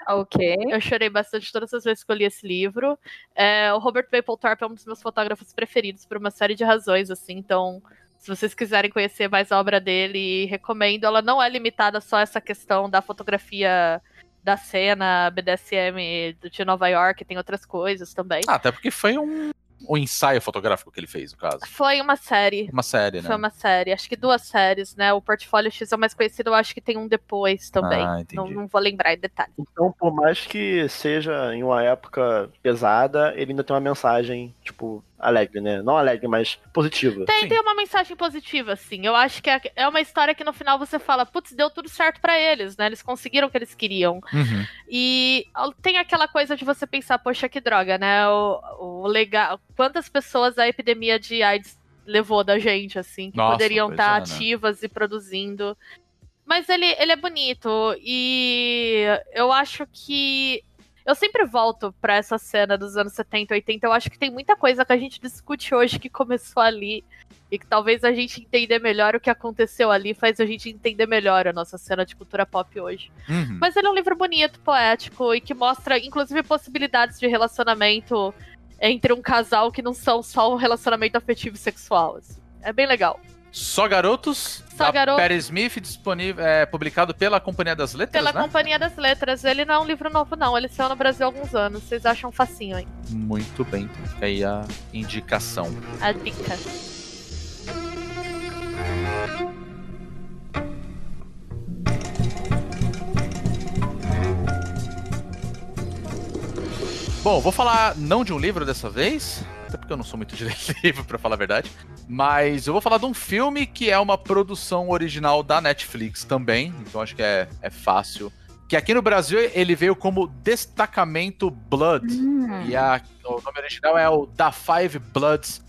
C: Ok.
B: Eu chorei bastante todas as vezes que eu li esse livro. É, o Robert Mapplethorpe é um dos meus fotógrafos preferidos por uma série de razões, assim, então se vocês quiserem conhecer mais a obra dele, recomendo. Ela não é limitada só a essa questão da fotografia da cena BDSM de Nova York, tem outras coisas também.
A: Ah, até porque foi um, um ensaio fotográfico que ele fez, no caso.
B: Foi uma série.
A: Uma série, né?
B: Foi uma série, acho que duas séries, né? O Portfólio X é o mais conhecido, eu acho que tem um depois também.
A: Ah, entendi.
B: não, não vou lembrar em detalhe.
D: Então, por mais que seja em uma época pesada, ele ainda tem uma mensagem, tipo, alegre, né? Não alegre, mas positiva.
B: Tem,
A: Sim.
B: tem uma mensagem positiva, assim. Eu acho que é, é uma história que no final você fala, putz, deu tudo certo pra eles, né? Eles conseguiram o que eles queriam.
A: Uhum.
B: E tem aquela coisa de você pensar, poxa, que droga, né? O, o legal. Quantas pessoas a epidemia de AIDS levou da gente, assim, que
A: Nossa,
B: poderiam estar
A: é, né?
B: ativas e produzindo. Mas ele, ele é bonito. E eu acho que. Eu sempre volto pra essa cena dos anos 70, 80. Eu acho que tem muita coisa que a gente discute hoje que começou ali. E que talvez a gente entender melhor o que aconteceu ali faz a gente entender melhor a nossa cena de cultura pop hoje.
A: Uhum.
B: Mas ele é um livro bonito, poético e que mostra, inclusive, possibilidades de relacionamento entre um casal que não são só um relacionamento afetivo e sexual. assim. É bem legal.
A: Só Garotos,
B: Só Garotos.
A: Perry Smith, disponível, é, publicado pela Companhia das Letras,
B: Pela
A: né?
B: Companhia das Letras. Ele não é um livro novo, não. Ele saiu no Brasil há alguns anos. Vocês acham facinho, hein?
A: Muito bem, então fica aí a indicação.
B: A dica.
A: Bom, vou falar não de um livro dessa vez, porque eu não sou muito de livro, pra falar a verdade. Mas eu vou falar de um filme que é uma produção original da Netflix também, então acho que é, é fácil. Que aqui no Brasil ele veio como Destacamento Blood.
C: Hum.
A: E a- o nome original é o Da Five Bloods,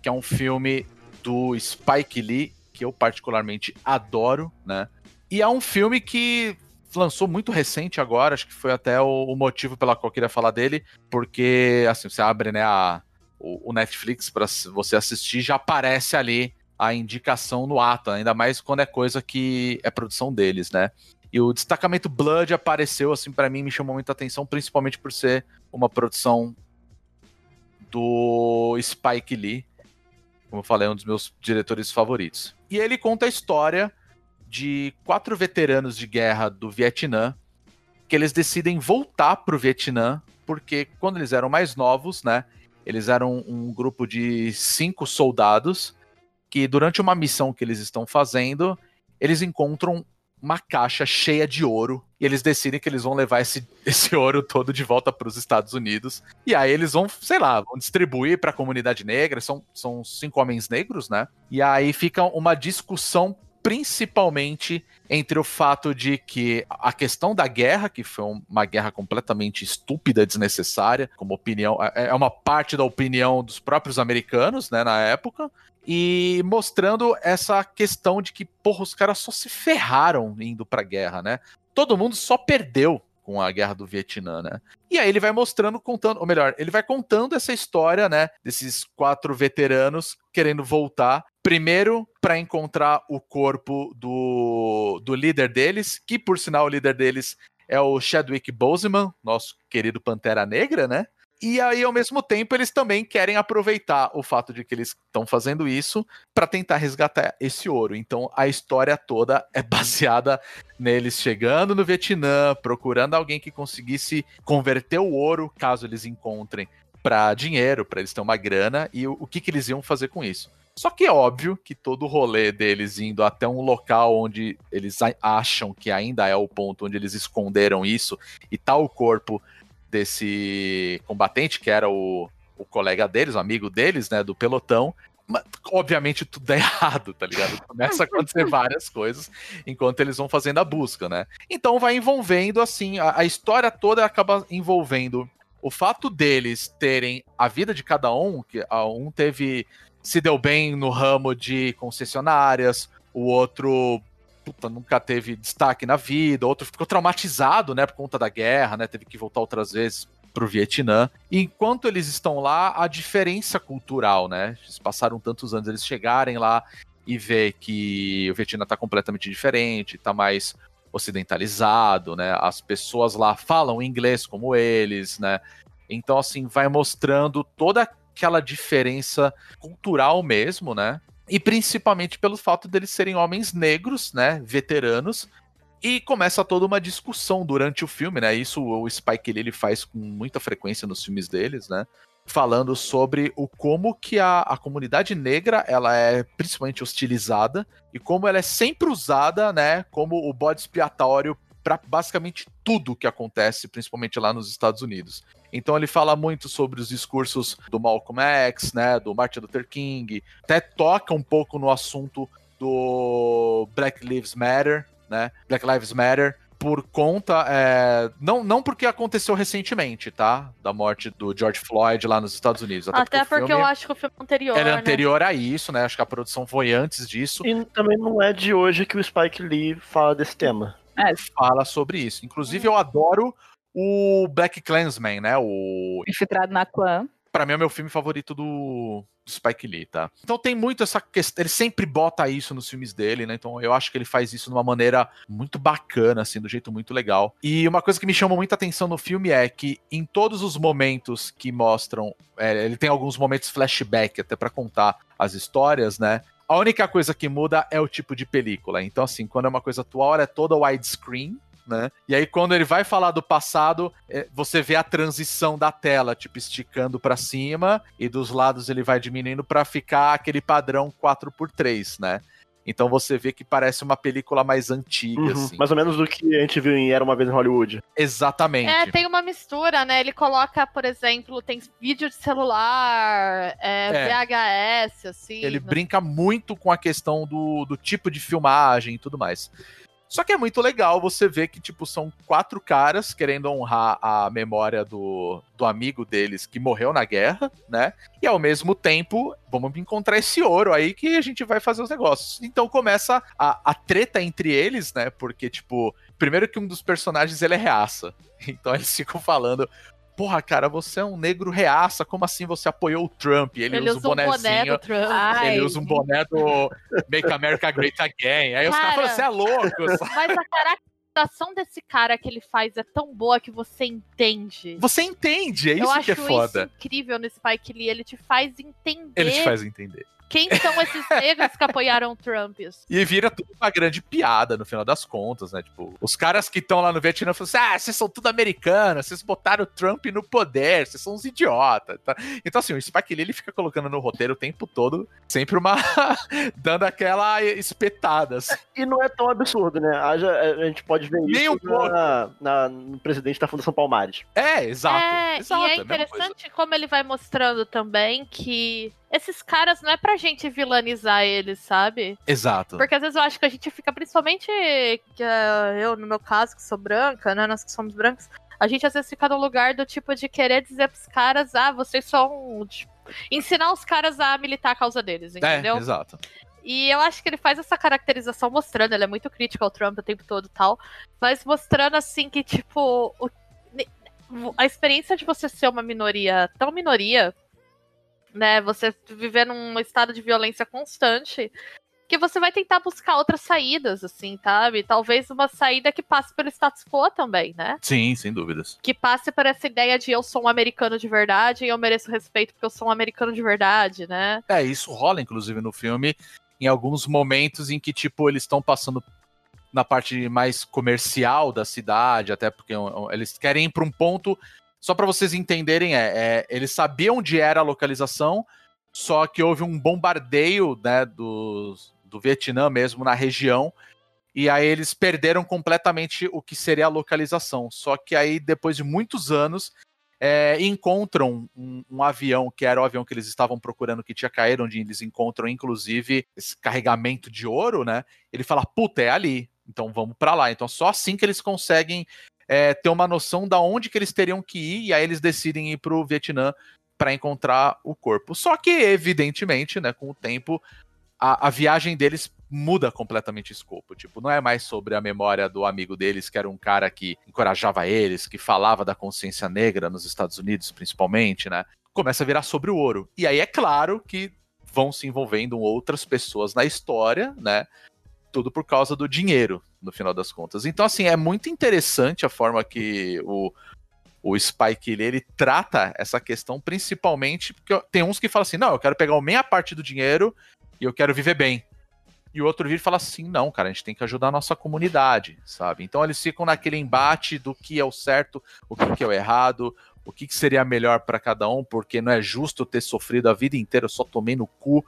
A: que é um filme do Spike Lee, que eu particularmente adoro, né? E é um filme que lançou muito recente agora, acho que foi até o, o motivo pela qual eu queria falar dele, porque assim, você abre né, a- o, Netflix para você assistir, já aparece ali a indicação no ato, ainda mais quando é coisa que é produção deles, né? E o destacamento Blood apareceu, assim, pra mim, me chamou muita atenção, principalmente por ser uma produção do Spike Lee, como eu falei, é um dos meus diretores favoritos. E ele conta a história de quatro veteranos de guerra do Vietnã que eles decidem voltar pro Vietnã porque quando eles eram mais novos, né, eles eram um grupo de cinco soldados que durante uma missão que eles estão fazendo, eles encontram uma caixa cheia de ouro e eles decidem que eles vão levar esse, esse ouro todo de volta para os Estados Unidos. E aí eles vão, sei lá, vão distribuir para a comunidade negra. São, são cinco homens negros, né? E aí fica uma discussão principalmente entre o fato de que a questão da guerra, que foi um- uma guerra completamente estúpida, desnecessária, como opinião, é é uma parte da opinião dos próprios americanos, né, na época, e mostrando essa questão de que, porra, os caras só se ferraram indo pra guerra, né? Todo mundo só perdeu com a guerra do Vietnã, né? E aí ele vai mostrando, contando, ou melhor, ele vai contando essa história, né, desses quatro veteranos querendo voltar. Primeiro, para encontrar o corpo do, do líder deles, que por sinal o líder deles é o Chadwick Boseman, nosso querido Pantera Negra, né? E aí, ao mesmo tempo, eles também querem aproveitar o fato de que eles estão fazendo isso para tentar resgatar esse ouro. Então, a história toda é baseada neles chegando no Vietnã, procurando alguém que conseguisse converter o ouro, caso eles encontrem, para dinheiro, para eles terem uma grana, e o, o que, que eles iam fazer com isso. Só que é óbvio que todo o rolê deles indo até um local onde eles acham que ainda é o ponto onde eles esconderam isso, e tá o corpo desse combatente, que era o, o colega deles, o amigo deles, né, do pelotão. Mas, obviamente tudo é errado, tá ligado? Começa a acontecer várias coisas enquanto eles vão fazendo a busca, né? Então vai envolvendo, assim, a, a história toda acaba envolvendo o fato deles terem a vida de cada um, que um teve se deu bem no ramo de concessionárias, o outro puta, nunca teve destaque na vida, o outro ficou traumatizado, né, por conta da guerra, né, teve que voltar outras vezes pro Vietnã. E enquanto eles estão lá, a diferença cultural, né? Eles passaram tantos anos, eles chegarem lá e ver que o Vietnã tá completamente diferente, tá mais ocidentalizado, né? As pessoas lá falam inglês como eles, né? Então, assim, vai mostrando toda aquela diferença cultural mesmo, né? E principalmente pelo fato deles serem homens negros, né? Veteranos. E começa toda uma discussão durante o filme, né? Isso o Spike Lee ele faz com muita frequência nos filmes deles, né? Falando sobre o como que a, a comunidade negra ela é principalmente hostilizada e como ela é sempre usada, né? Como o bode expiatório para basicamente tudo que acontece, principalmente lá nos Estados Unidos. Então ele fala muito sobre os discursos do Malcolm X, né, do Martin Luther King, até toca um pouco no assunto do Black Lives Matter, né, Black Lives Matter, por conta, é, não, não porque aconteceu recentemente, tá? Da morte do George Floyd lá nos Estados Unidos.
B: Até, Até porque, porque eu acho que o filme é anterior.
A: Era
B: né?
A: anterior a isso, né? Acho que a produção foi antes disso.
D: E também não é de hoje que o Spike Lee fala desse tema.
A: É, fala sobre isso. Inclusive, eu adoro o Black Clansman, né? O
C: Infiltrado na clã.
A: Pra mim é o meu filme favorito do, do Spike Lee, tá? Então tem muito essa questão. Ele sempre bota isso nos filmes dele, né? Então eu acho que ele faz isso de uma maneira muito bacana, assim, do jeito muito legal. E uma coisa que me chama muita atenção no filme é que em todos os momentos que mostram. É, ele tem alguns momentos flashback até para contar as histórias, né? A única coisa que muda é o tipo de película. Então, assim, quando é uma coisa atual, é toda widescreen, né? E aí, quando ele vai falar do passado, é, você vê a transição da tela, tipo, esticando para cima, e dos lados ele vai diminuindo para ficar aquele padrão 4x3, né? Então você vê que parece uma película mais antiga, uhum, assim.
D: Mais ou menos do que a gente viu em Era Uma Vez em Hollywood.
A: Exatamente.
B: É, tem uma mistura, né? Ele coloca, por exemplo, tem vídeo de celular, é, é. VHS, assim.
A: Ele né? brinca muito com a questão do, do tipo de filmagem e tudo mais. Só que é muito legal você ver que, tipo, são quatro caras querendo honrar a memória do, do amigo deles que morreu na guerra, né? E ao mesmo tempo, vamos encontrar esse ouro aí que a gente vai fazer os negócios. Então começa a, a treta entre eles, né? Porque, tipo, primeiro que um dos personagens ele é reaça. Então eles ficam falando, porra, cara, você é um negro reaça, como assim você apoiou o Trump? Ele, ele usa, usa um. Boné do Trump. Ele usa um boné do Make America Great Again. Aí cara, os caras falam, você é louco.
B: Mas a caracterização desse cara que ele faz é tão boa que você entende.
A: Você entende, é isso
B: Eu
A: que é foda.
B: Isso incrível no Spike Lee, ele te faz entender.
A: Ele te faz entender
B: quem são esses negros que apoiaram o Trump?
A: E vira tudo uma grande piada no final das contas, né? Tipo, os caras que estão lá no Vietnã falam assim: ah, vocês são tudo americanos, vocês botaram o Trump no poder, vocês são uns idiotas. Tá? Então, assim, o Spike Lee ele fica colocando no roteiro o tempo todo, sempre uma. dando aquela espetada. Assim.
D: E não é tão absurdo, né? A, a gente pode ver Nem isso um na, na, no presidente da Fundação Palmares.
A: É, exato.
B: É,
A: exato,
B: e é interessante como ele vai mostrando também que esses caras não é pra gente vilanizar eles, sabe?
A: Exato.
B: Porque às vezes eu acho que a gente fica, principalmente uh, eu, no meu caso, que sou branca, né? Nós que somos brancos, a gente às vezes fica no lugar do tipo de querer dizer pros caras, ah, vocês são. Tipo, ensinar os caras a militar a causa deles, entendeu?
A: É, exato.
B: E eu acho que ele faz essa caracterização mostrando, ele é muito crítico ao Trump o tempo todo e tal, mas mostrando assim que, tipo, o, a experiência de você ser uma minoria tão minoria né? Você viver num estado de violência constante, que você vai tentar buscar outras saídas, assim, sabe? Talvez uma saída que passe pelo status quo também, né?
A: Sim, sem dúvidas.
B: Que passe por essa ideia de eu sou um americano de verdade e eu mereço respeito porque eu sou um americano de verdade, né?
A: É, isso rola, inclusive, no filme, em alguns momentos em que, tipo, eles estão passando na parte mais comercial da cidade, até porque eles querem ir para um ponto só para vocês entenderem, é, é, eles sabiam onde era a localização, só que houve um bombardeio né, do, do Vietnã mesmo na região, e aí eles perderam completamente o que seria a localização. Só que aí, depois de muitos anos, é, encontram um, um, avião que era o avião que eles estavam procurando que tinha caído, onde eles encontram inclusive esse carregamento de ouro, né? Ele fala, puta, é ali. Então vamos para lá. Então só assim que eles conseguem é, ter uma noção da onde que eles teriam que ir, e aí eles decidem ir para o Vietnã para encontrar o corpo. Só que, evidentemente, né, com o tempo, a, a, viagem deles muda completamente o escopo. Tipo, não é mais sobre a memória do amigo deles, que era um cara que encorajava eles, que falava da consciência negra nos Estados Unidos, principalmente, né? Começa a virar sobre o ouro. E aí é claro que vão se envolvendo outras pessoas na história, né? Tudo por causa do dinheiro, no final das contas. Então, assim, é muito interessante a forma que o, o Spike ele trata essa questão principalmente porque tem uns que falam assim, não, eu quero pegar meia parte do dinheiro e eu quero viver bem e o outro vir e fala assim: não, cara, a gente tem que ajudar a nossa comunidade, sabe? Então eles ficam naquele embate do que é o certo, o que, que é o errado, o que, que seria melhor para cada um, porque não é justo ter sofrido a vida inteira, eu só tomei no cu.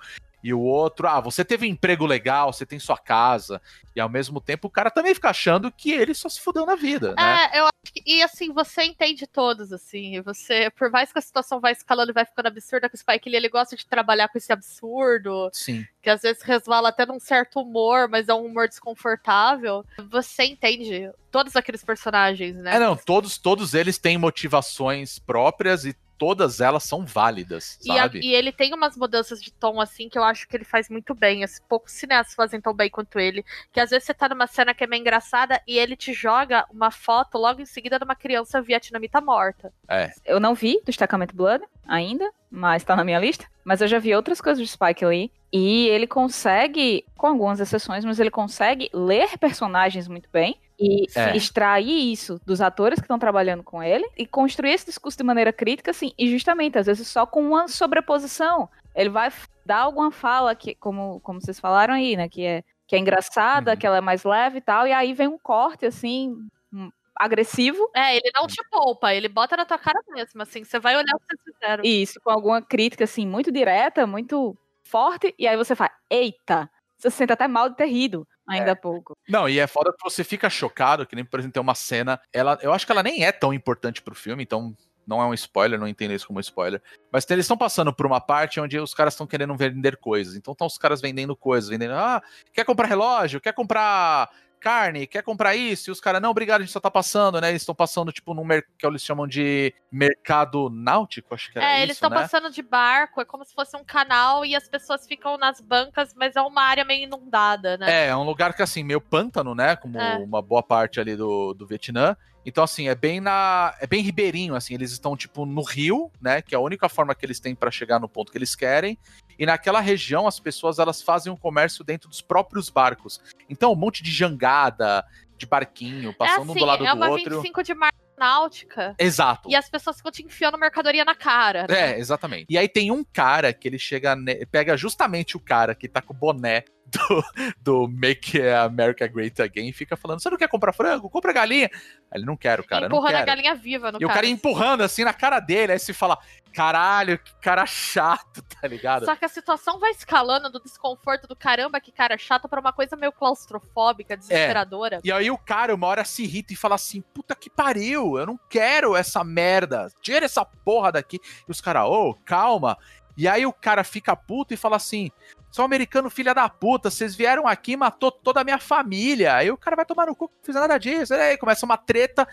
A: E o outro, ah, você teve um emprego legal, você tem sua casa, e ao mesmo tempo o cara também fica achando que ele só se fudeu na vida, né?
B: É, eu acho que, e assim, você entende todos, assim, você, por mais que a situação vai escalando e vai ficando absurda, que o Spike Lee, ele gosta de trabalhar com esse absurdo,
A: Sim.
B: que às vezes resvala até num certo humor, mas é um humor desconfortável, você entende todos aqueles personagens, né?
A: É, não, todos, todos eles têm motivações próprias e todas elas são válidas,
B: E, a-
A: sabe?
B: e ele tem umas mudanças de tom, assim, que eu acho que ele faz muito bem. Assim, poucos cineastas fazem tão bem quanto ele. Que às vezes você tá numa cena que é meio engraçada e ele te joga uma foto logo em seguida de uma criança vietnamita morta.
A: É.
C: Eu não vi Destacamento Blood ainda, mas tá na minha lista. Mas eu já vi outras coisas de Spike Lee. E ele consegue, com algumas exceções, mas ele consegue ler personagens muito bem. E
A: É.
C: extrair isso dos atores que estão trabalhando com ele. E construir esse discurso de maneira crítica, assim. E justamente, às vezes, só com uma sobreposição. Ele vai dar alguma fala, que, como, como vocês falaram aí, né? Que é, que é engraçada,
A: Uhum.
C: que ela é mais leve e tal. E aí vem um corte, assim, um- agressivo.
B: É, ele não te poupa, ele bota na tua cara mesmo, assim. Você vai olhar o que vocês fizeram.
C: Isso, com alguma crítica, assim, muito direta, muito forte, e aí você faz, eita! Você se sente até mal de ter rido ainda há pouco.
A: Não, e é foda que você fica chocado, que nem, por exemplo, tem uma cena. Ela, eu acho que ela nem é tão importante pro filme, então não é um spoiler, não entendo isso como spoiler. Mas eles estão passando por uma parte onde os caras estão querendo vender coisas. Então estão os caras vendendo coisas, vendendo. Ah, quer comprar relógio? Quer comprar carne? Quer comprar isso? E os caras, não, obrigado, a gente só tá passando, né? Eles estão passando, tipo, num mer- que eles chamam de mercado náutico, acho que
B: É,
A: isso,
B: eles estão
A: né?
B: passando de barco, é como se fosse um canal e as pessoas ficam nas bancas, mas é uma área meio inundada, né?
A: É, é um lugar que, assim, meio pântano, né? Como
B: É.
A: uma boa parte ali do, do Vietnã. Então, assim, é bem na. É bem ribeirinho, assim. Eles estão, tipo, no rio, né? Que é a única forma que eles têm pra chegar no ponto que eles querem. E naquela região, as pessoas elas fazem um comércio dentro dos próprios barcos. Então, um monte de jangada, de barquinho,
B: é
A: passando um
B: assim,
A: do lado
B: é
A: do outro.
B: 25 de marca náutica
A: Exato.
B: e as pessoas ficam te enfiando mercadoria na cara. né?
A: É, exatamente. E aí tem um cara que ele chega, ne- pega justamente o cara que tá com o boné do, do Make America Great Again fica falando: Você não quer comprar frango? Compra galinha. Aí ele não quero, cara, não
B: empurrando a
A: quero.
B: galinha viva no
A: E o cara empurrando assim na cara dele, aí você fala: Caralho, que cara chato, tá ligado?
B: Só que a situação vai escalando do desconforto do caramba, que cara chato, pra uma coisa meio
A: É.
B: claustrofóbica, desesperadora.
A: E aí o cara, uma hora se irrita e fala assim: puta que pariu, eu não quero essa merda, tira essa porra daqui. E os caras, ô, calma. E aí o cara fica puto e fala assim: sou americano filha da puta, vocês vieram aqui e matou toda a minha família. Aí o cara vai tomar no cu, não fiz nada disso. Aí começa uma treta.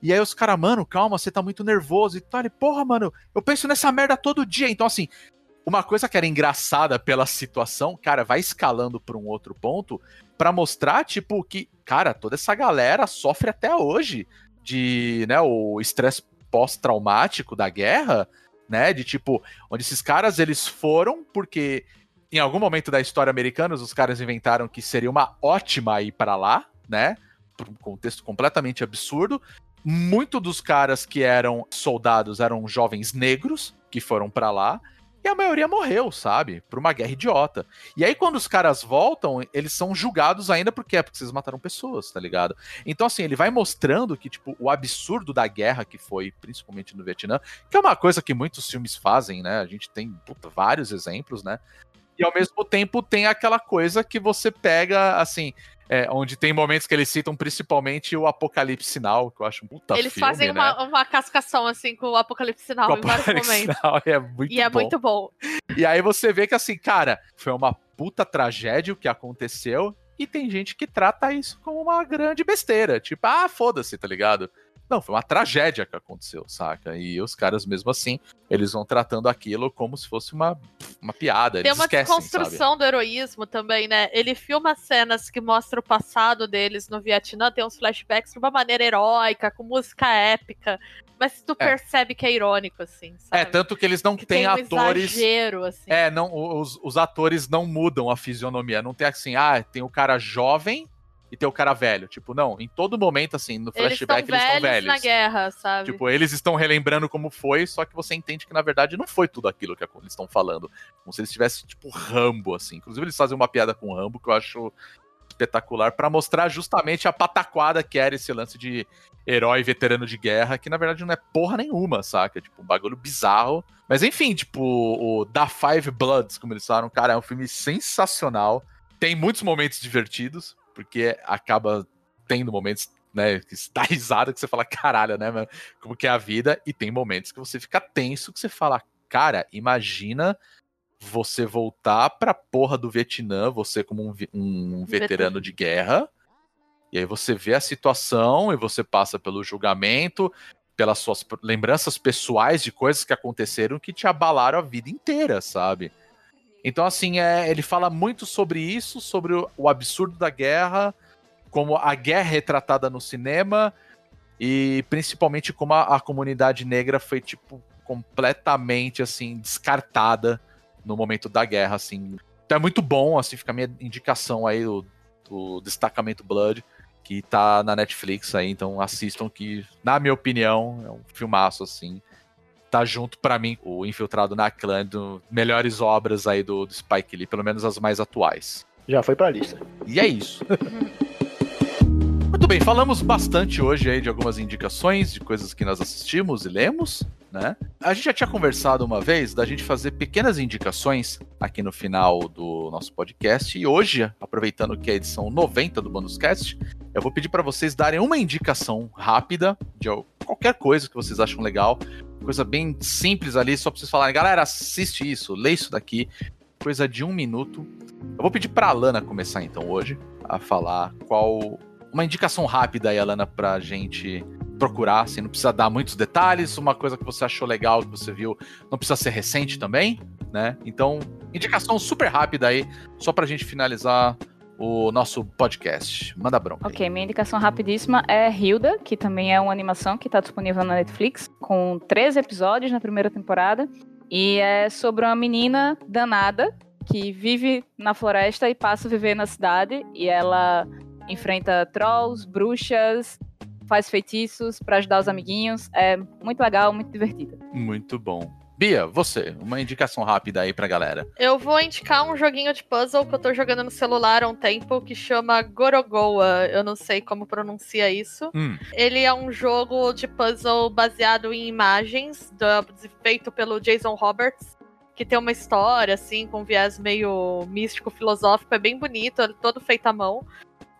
A: E aí os caras, mano, calma, você tá muito nervoso e tal. Ele, porra, mano, eu penso nessa merda todo dia. Então, assim, uma coisa que era engraçada pela situação, cara, vai escalando pra um outro ponto pra mostrar, tipo, que, cara, toda essa galera sofre até hoje de, né, o estresse pós-traumático da guerra, né, de tipo, onde esses caras eles foram porque em algum momento da história americana os caras inventaram que seria uma ótima ir para lá, né, por um contexto completamente absurdo. Muito dos caras que eram soldados eram jovens negros que foram para lá. E a maioria morreu, sabe? Por uma guerra idiota. E aí, quando os caras voltam, eles são julgados ainda porque é porque vocês mataram pessoas, tá ligado? Então, assim, ele vai mostrando que, tipo, o absurdo da guerra que foi, principalmente no Vietnã, que é uma coisa que muitos filmes fazem, né? A gente tem puta, vários exemplos, né? E ao mesmo tempo tem aquela coisa que você pega, assim, é, onde tem momentos que eles citam principalmente o Apocalipse Sinal, que eu acho um puta
B: Eles
A: filme,
B: fazem
A: né?
B: uma, uma cascação, assim, com o Apocalipse Sinal em vários momentos.
A: Sinal, é muito
B: E é
A: bom.
B: muito bom.
A: E aí você vê que assim, cara, foi uma puta tragédia o que aconteceu. E tem gente que trata isso como uma grande besteira. Tipo, ah, foda-se, tá ligado? Não, foi uma tragédia que aconteceu, saca? E os caras, mesmo assim, eles vão tratando aquilo como se fosse uma, uma piada.
B: Tem uma
A: esquecem,
B: desconstrução do heroísmo também, né? Ele filma cenas que mostram o passado deles no Vietnã, tem uns flashbacks de uma maneira heróica, com música épica. Mas tu
A: É.
B: percebe que é irônico, assim, sabe?
A: É, tanto que eles não
B: que
A: têm
B: um
A: atores.
B: exagero, assim.
A: É, não, os, os atores não mudam a fisionomia. Não tem assim, ah, tem o cara jovem e tem o cara velho. Tipo, não, em todo momento, assim, no flashback eles estão
B: velhos na guerra, sabe?
A: Tipo, eles estão relembrando como foi, só que você entende que na verdade não foi tudo aquilo que eles estão falando. Como se eles tivessem, tipo, Rambo, assim. Inclusive, eles fazem uma piada com o Rambo que eu acho espetacular pra mostrar justamente a pataquada que era esse lance de herói veterano de guerra, que na verdade não é porra nenhuma, saca? Tipo, um bagulho bizarro. Mas enfim, tipo, o Da Five Bloods, como eles falaram, cara, é um filme sensacional. Tem muitos momentos divertidos, porque acaba tendo momentos, né, que dá risada, que você fala, caralho, né, mano, como que é a vida, e tem momentos que você fica tenso, que você fala, cara, imagina você voltar pra porra do Vietnã, você como um, um veterano de guerra, e aí você vê a situação e você passa pelo julgamento, pelas suas lembranças pessoais de coisas que aconteceram que te abalaram a vida inteira, sabe? Então, assim, é, ele fala muito sobre isso, sobre o, o absurdo da guerra, como a guerra é retratada no cinema, e principalmente como a, a comunidade negra foi, tipo, completamente, assim, descartada no momento da guerra, assim. Então é muito bom, assim, fica a minha indicação aí do, do Destacamento Blood, que tá na Netflix aí, então assistam que, na minha opinião, é um filmaço, assim. Tá junto pra mim, o Infiltrado na Clã, do melhores obras aí do, do Spike Lee, pelo menos as mais atuais.
D: Já foi pra lista.
A: E é isso. Muito bem, falamos bastante hoje aí de algumas indicações, de coisas que nós assistimos e lemos, né? A gente já tinha conversado uma vez da gente fazer pequenas indicações aqui no final do nosso podcast, e hoje, aproveitando que é a edição 90 do Bonus Cast, eu vou pedir para vocês darem uma indicação rápida de qualquer coisa que vocês acham legal, coisa bem simples ali, só pra vocês falarem, galera, assiste isso, lê isso daqui, coisa de um minuto. Eu vou pedir pra Alana começar então hoje a falar qual uma indicação rápida aí, Alana, pra gente procurar, assim, não precisa dar muitos detalhes, uma coisa que você achou legal, que você viu, não precisa ser recente também, né? Então, indicação super rápida aí, só pra gente finalizar o nosso podcast. Manda bronca. aí.
C: Ok, minha indicação rapidíssima é Hilda, que também é uma animação que está disponível na Netflix, com 13 episódios na primeira temporada. E é sobre uma menina danada que vive na floresta e passa a viver na cidade. E ela enfrenta trolls, bruxas, faz feitiços para ajudar os amiguinhos. É muito legal, muito divertida.
A: Muito bom. Bia, você, uma indicação rápida aí pra galera.
B: Eu vou indicar um joguinho de puzzle que eu tô jogando no celular há um tempo que chama Gorogoa. Eu não sei como pronuncia isso.
A: Hum,
B: Ele é um jogo de puzzle baseado em imagens, da- feito pelo Jason Roberts, que tem uma história, assim, com viés meio místico, filosófico. É bem bonito, é todo feito à mão.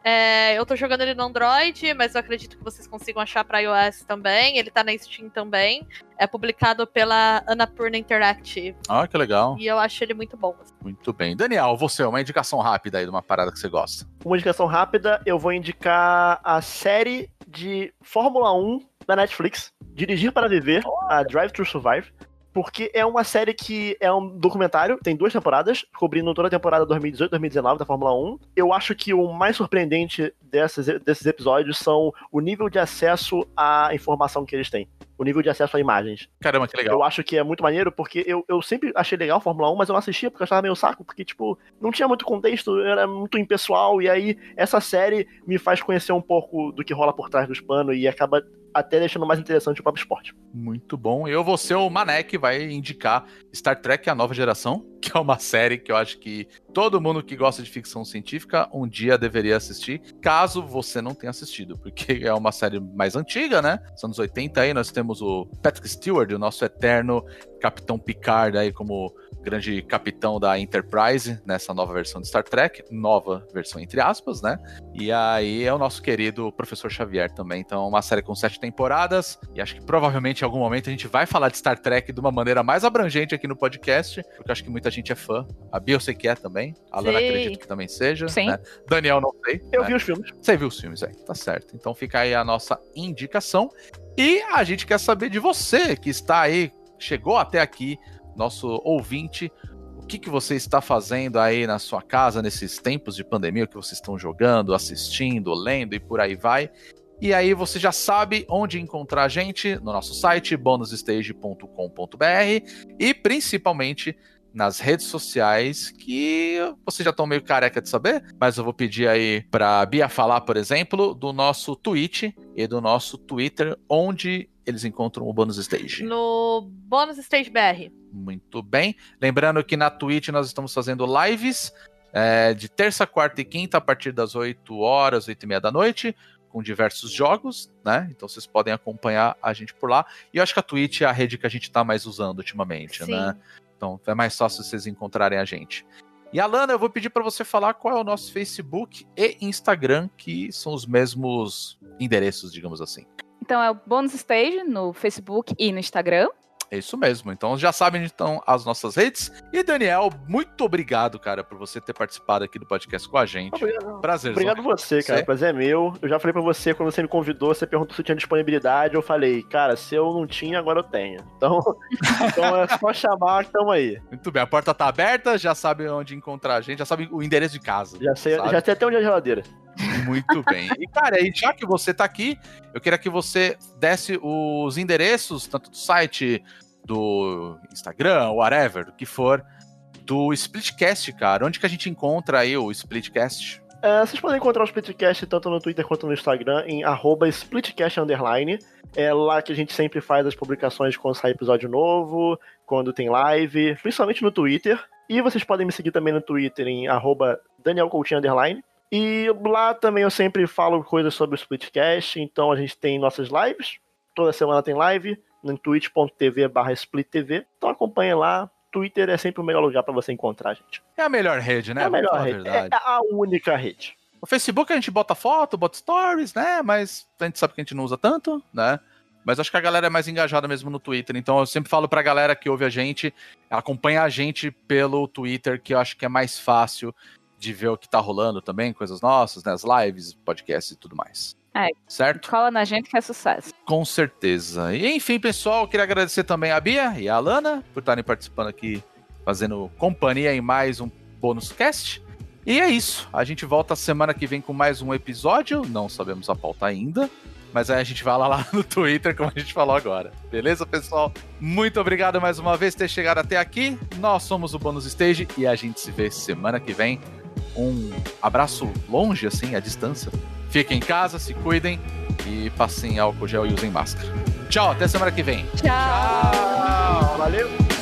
B: É, eu tô jogando ele no Android, mas eu acredito que vocês consigam achar pra iOS também. Ele tá na Steam também. É publicado pela Annapurna Interactive.
A: ah, que legal.
B: E eu acho ele muito bom.
A: Muito bem. Daniel, você, uma indicação rápida aí de uma parada que você gosta.
D: Uma indicação rápida, eu vou indicar a série de Fórmula 1 da Netflix, Dirigir para Viver, a Drive to Survive. Porque é uma série que é um documentário, tem duas temporadas, cobrindo toda a temporada 2018-2019 da Fórmula 1. Eu acho que o mais surpreendente dessas, desses episódios são o nível de acesso à informação que eles têm. O nível de acesso a imagens.
A: Caramba, que legal.
D: Eu acho que é muito maneiro, porque eu, eu sempre achei legal a Fórmula 1, mas eu não assistia porque eu achava meio saco, porque, tipo, não tinha muito contexto, era muito impessoal, e aí essa série me faz conhecer um pouco do que rola por trás dos panos e acaba até deixando mais interessante o próprio esporte.
A: Muito bom. Eu vou ser o Mané que vai indicar Star Trek A Nova Geração, que é uma série que eu acho que todo mundo que gosta de ficção científica um dia deveria assistir, caso você não tenha assistido, porque é uma série mais antiga, né? Dos anos 80 aí, nós temos o Patrick Stewart, o nosso eterno Capitão Picard aí como grande capitão da Enterprise nessa nova versão de Star Trek, nova versão entre aspas, né? E aí é o nosso querido Professor Xavier também, então é uma série com sete de temporadas. E acho que provavelmente em algum momento a gente vai falar de Star Trek de uma maneira mais abrangente aqui no podcast, porque acho que muita gente é fã. A Bia eu sei que é também. A Lana acredito que também seja.
C: Sim.
A: né? Daniel não sei.
D: Eu
A: né?
D: vi os filmes.
A: Você viu os filmes aí, tá certo. Então fica aí a nossa indicação. E a gente quer saber de você que está aí, chegou até aqui, nosso ouvinte. O que, que você está fazendo aí na sua casa nesses tempos de pandemia? O que vocês estão jogando, assistindo, lendo e por aí vai. E aí você já sabe onde encontrar a gente no nosso site bonusstage.com.br e principalmente nas redes sociais que vocês já estão meio careca de saber, mas eu vou pedir aí pra Bia falar, por exemplo, do nosso Twitch e do nosso Twitter, onde eles encontram o Bônus Stage.
B: No Bônus Stage BR.
A: Muito bem. Lembrando que na Twitch nós estamos fazendo lives é, de terça, quarta e quinta a partir das 8 horas, 8 e meia da noite, com diversos jogos, né? Então vocês podem acompanhar a gente por lá. E eu acho que a Twitch é a rede que a gente tá mais usando ultimamente,
B: Sim.
A: né? Então é mais fácil vocês encontrarem a gente. E Alana, eu vou pedir para você falar qual é o nosso Facebook e Instagram, que são os mesmos endereços, digamos assim.
C: Então é o Bônus Stage no Facebook e no Instagram.
A: É isso mesmo. Então já sabem então as nossas redes. E Daniel, muito obrigado, cara, por você ter participado aqui do podcast com a gente.
D: Obrigado.
A: Prazer.
D: Obrigado você, cara.
A: Você?
D: O prazer é meu. Eu já falei pra você, quando você me convidou, você perguntou se eu tinha disponibilidade. Eu falei, cara, se eu não tinha, agora eu tenho. Então, então é só chamar que tamo aí.
A: Muito bem, a porta tá aberta, já sabe onde encontrar a gente, já sabe o endereço de casa.
D: Já sei,
A: sabe?
D: já sei até onde é a geladeira.
A: Muito bem. E, cara, e já que você tá aqui, eu queria que você desse os endereços, tanto do site, do Instagram, whatever, do que for, do Splitcast, cara. Onde que a gente encontra aí o Splitcast?
D: É, vocês podem encontrar o Splitcast tanto no Twitter quanto no Instagram em Splitcast. É lá que a gente sempre faz as publicações quando sai episódio novo, quando tem live, principalmente no Twitter. E vocês podem me seguir também no Twitter em arroba. E lá também eu sempre falo coisas sobre o Splitcast, então a gente tem nossas lives. Toda semana tem live no twitch.tv barra splittv. Então acompanha lá. Twitter é sempre o melhor lugar pra você encontrar, gente.
A: É a melhor rede, né?
D: é a melhor rede. É a única rede.
A: O Facebook a gente bota foto, bota stories, né? Mas a gente sabe que a gente não usa tanto, né? Mas acho que a galera é mais engajada mesmo no Twitter. Então eu sempre falo pra galera que ouve a gente, acompanha a gente pelo Twitter, que eu acho que é mais fácil de ver o que tá rolando também, coisas nossas, né? As lives, podcasts e tudo mais.
C: É.
A: Certo?
C: Cola na gente que é sucesso.
A: Com certeza. E enfim, pessoal, queria agradecer também a Bia e a Alana por estarem participando aqui, fazendo companhia em mais um bônus cast. E é isso. A gente volta semana que vem com mais um episódio. Não sabemos a pauta ainda. Mas aí a gente vai lá, lá no Twitter, como a gente falou agora. Beleza, pessoal? Muito obrigado mais uma vez por ter chegado até aqui. Nós somos o Bônus Stage e a gente se vê semana que vem. Um abraço longe, assim, à distância. Fiquem em casa, se cuidem e passem álcool gel e usem máscara. Tchau, até semana que vem.
C: Tchau!
D: Valeu!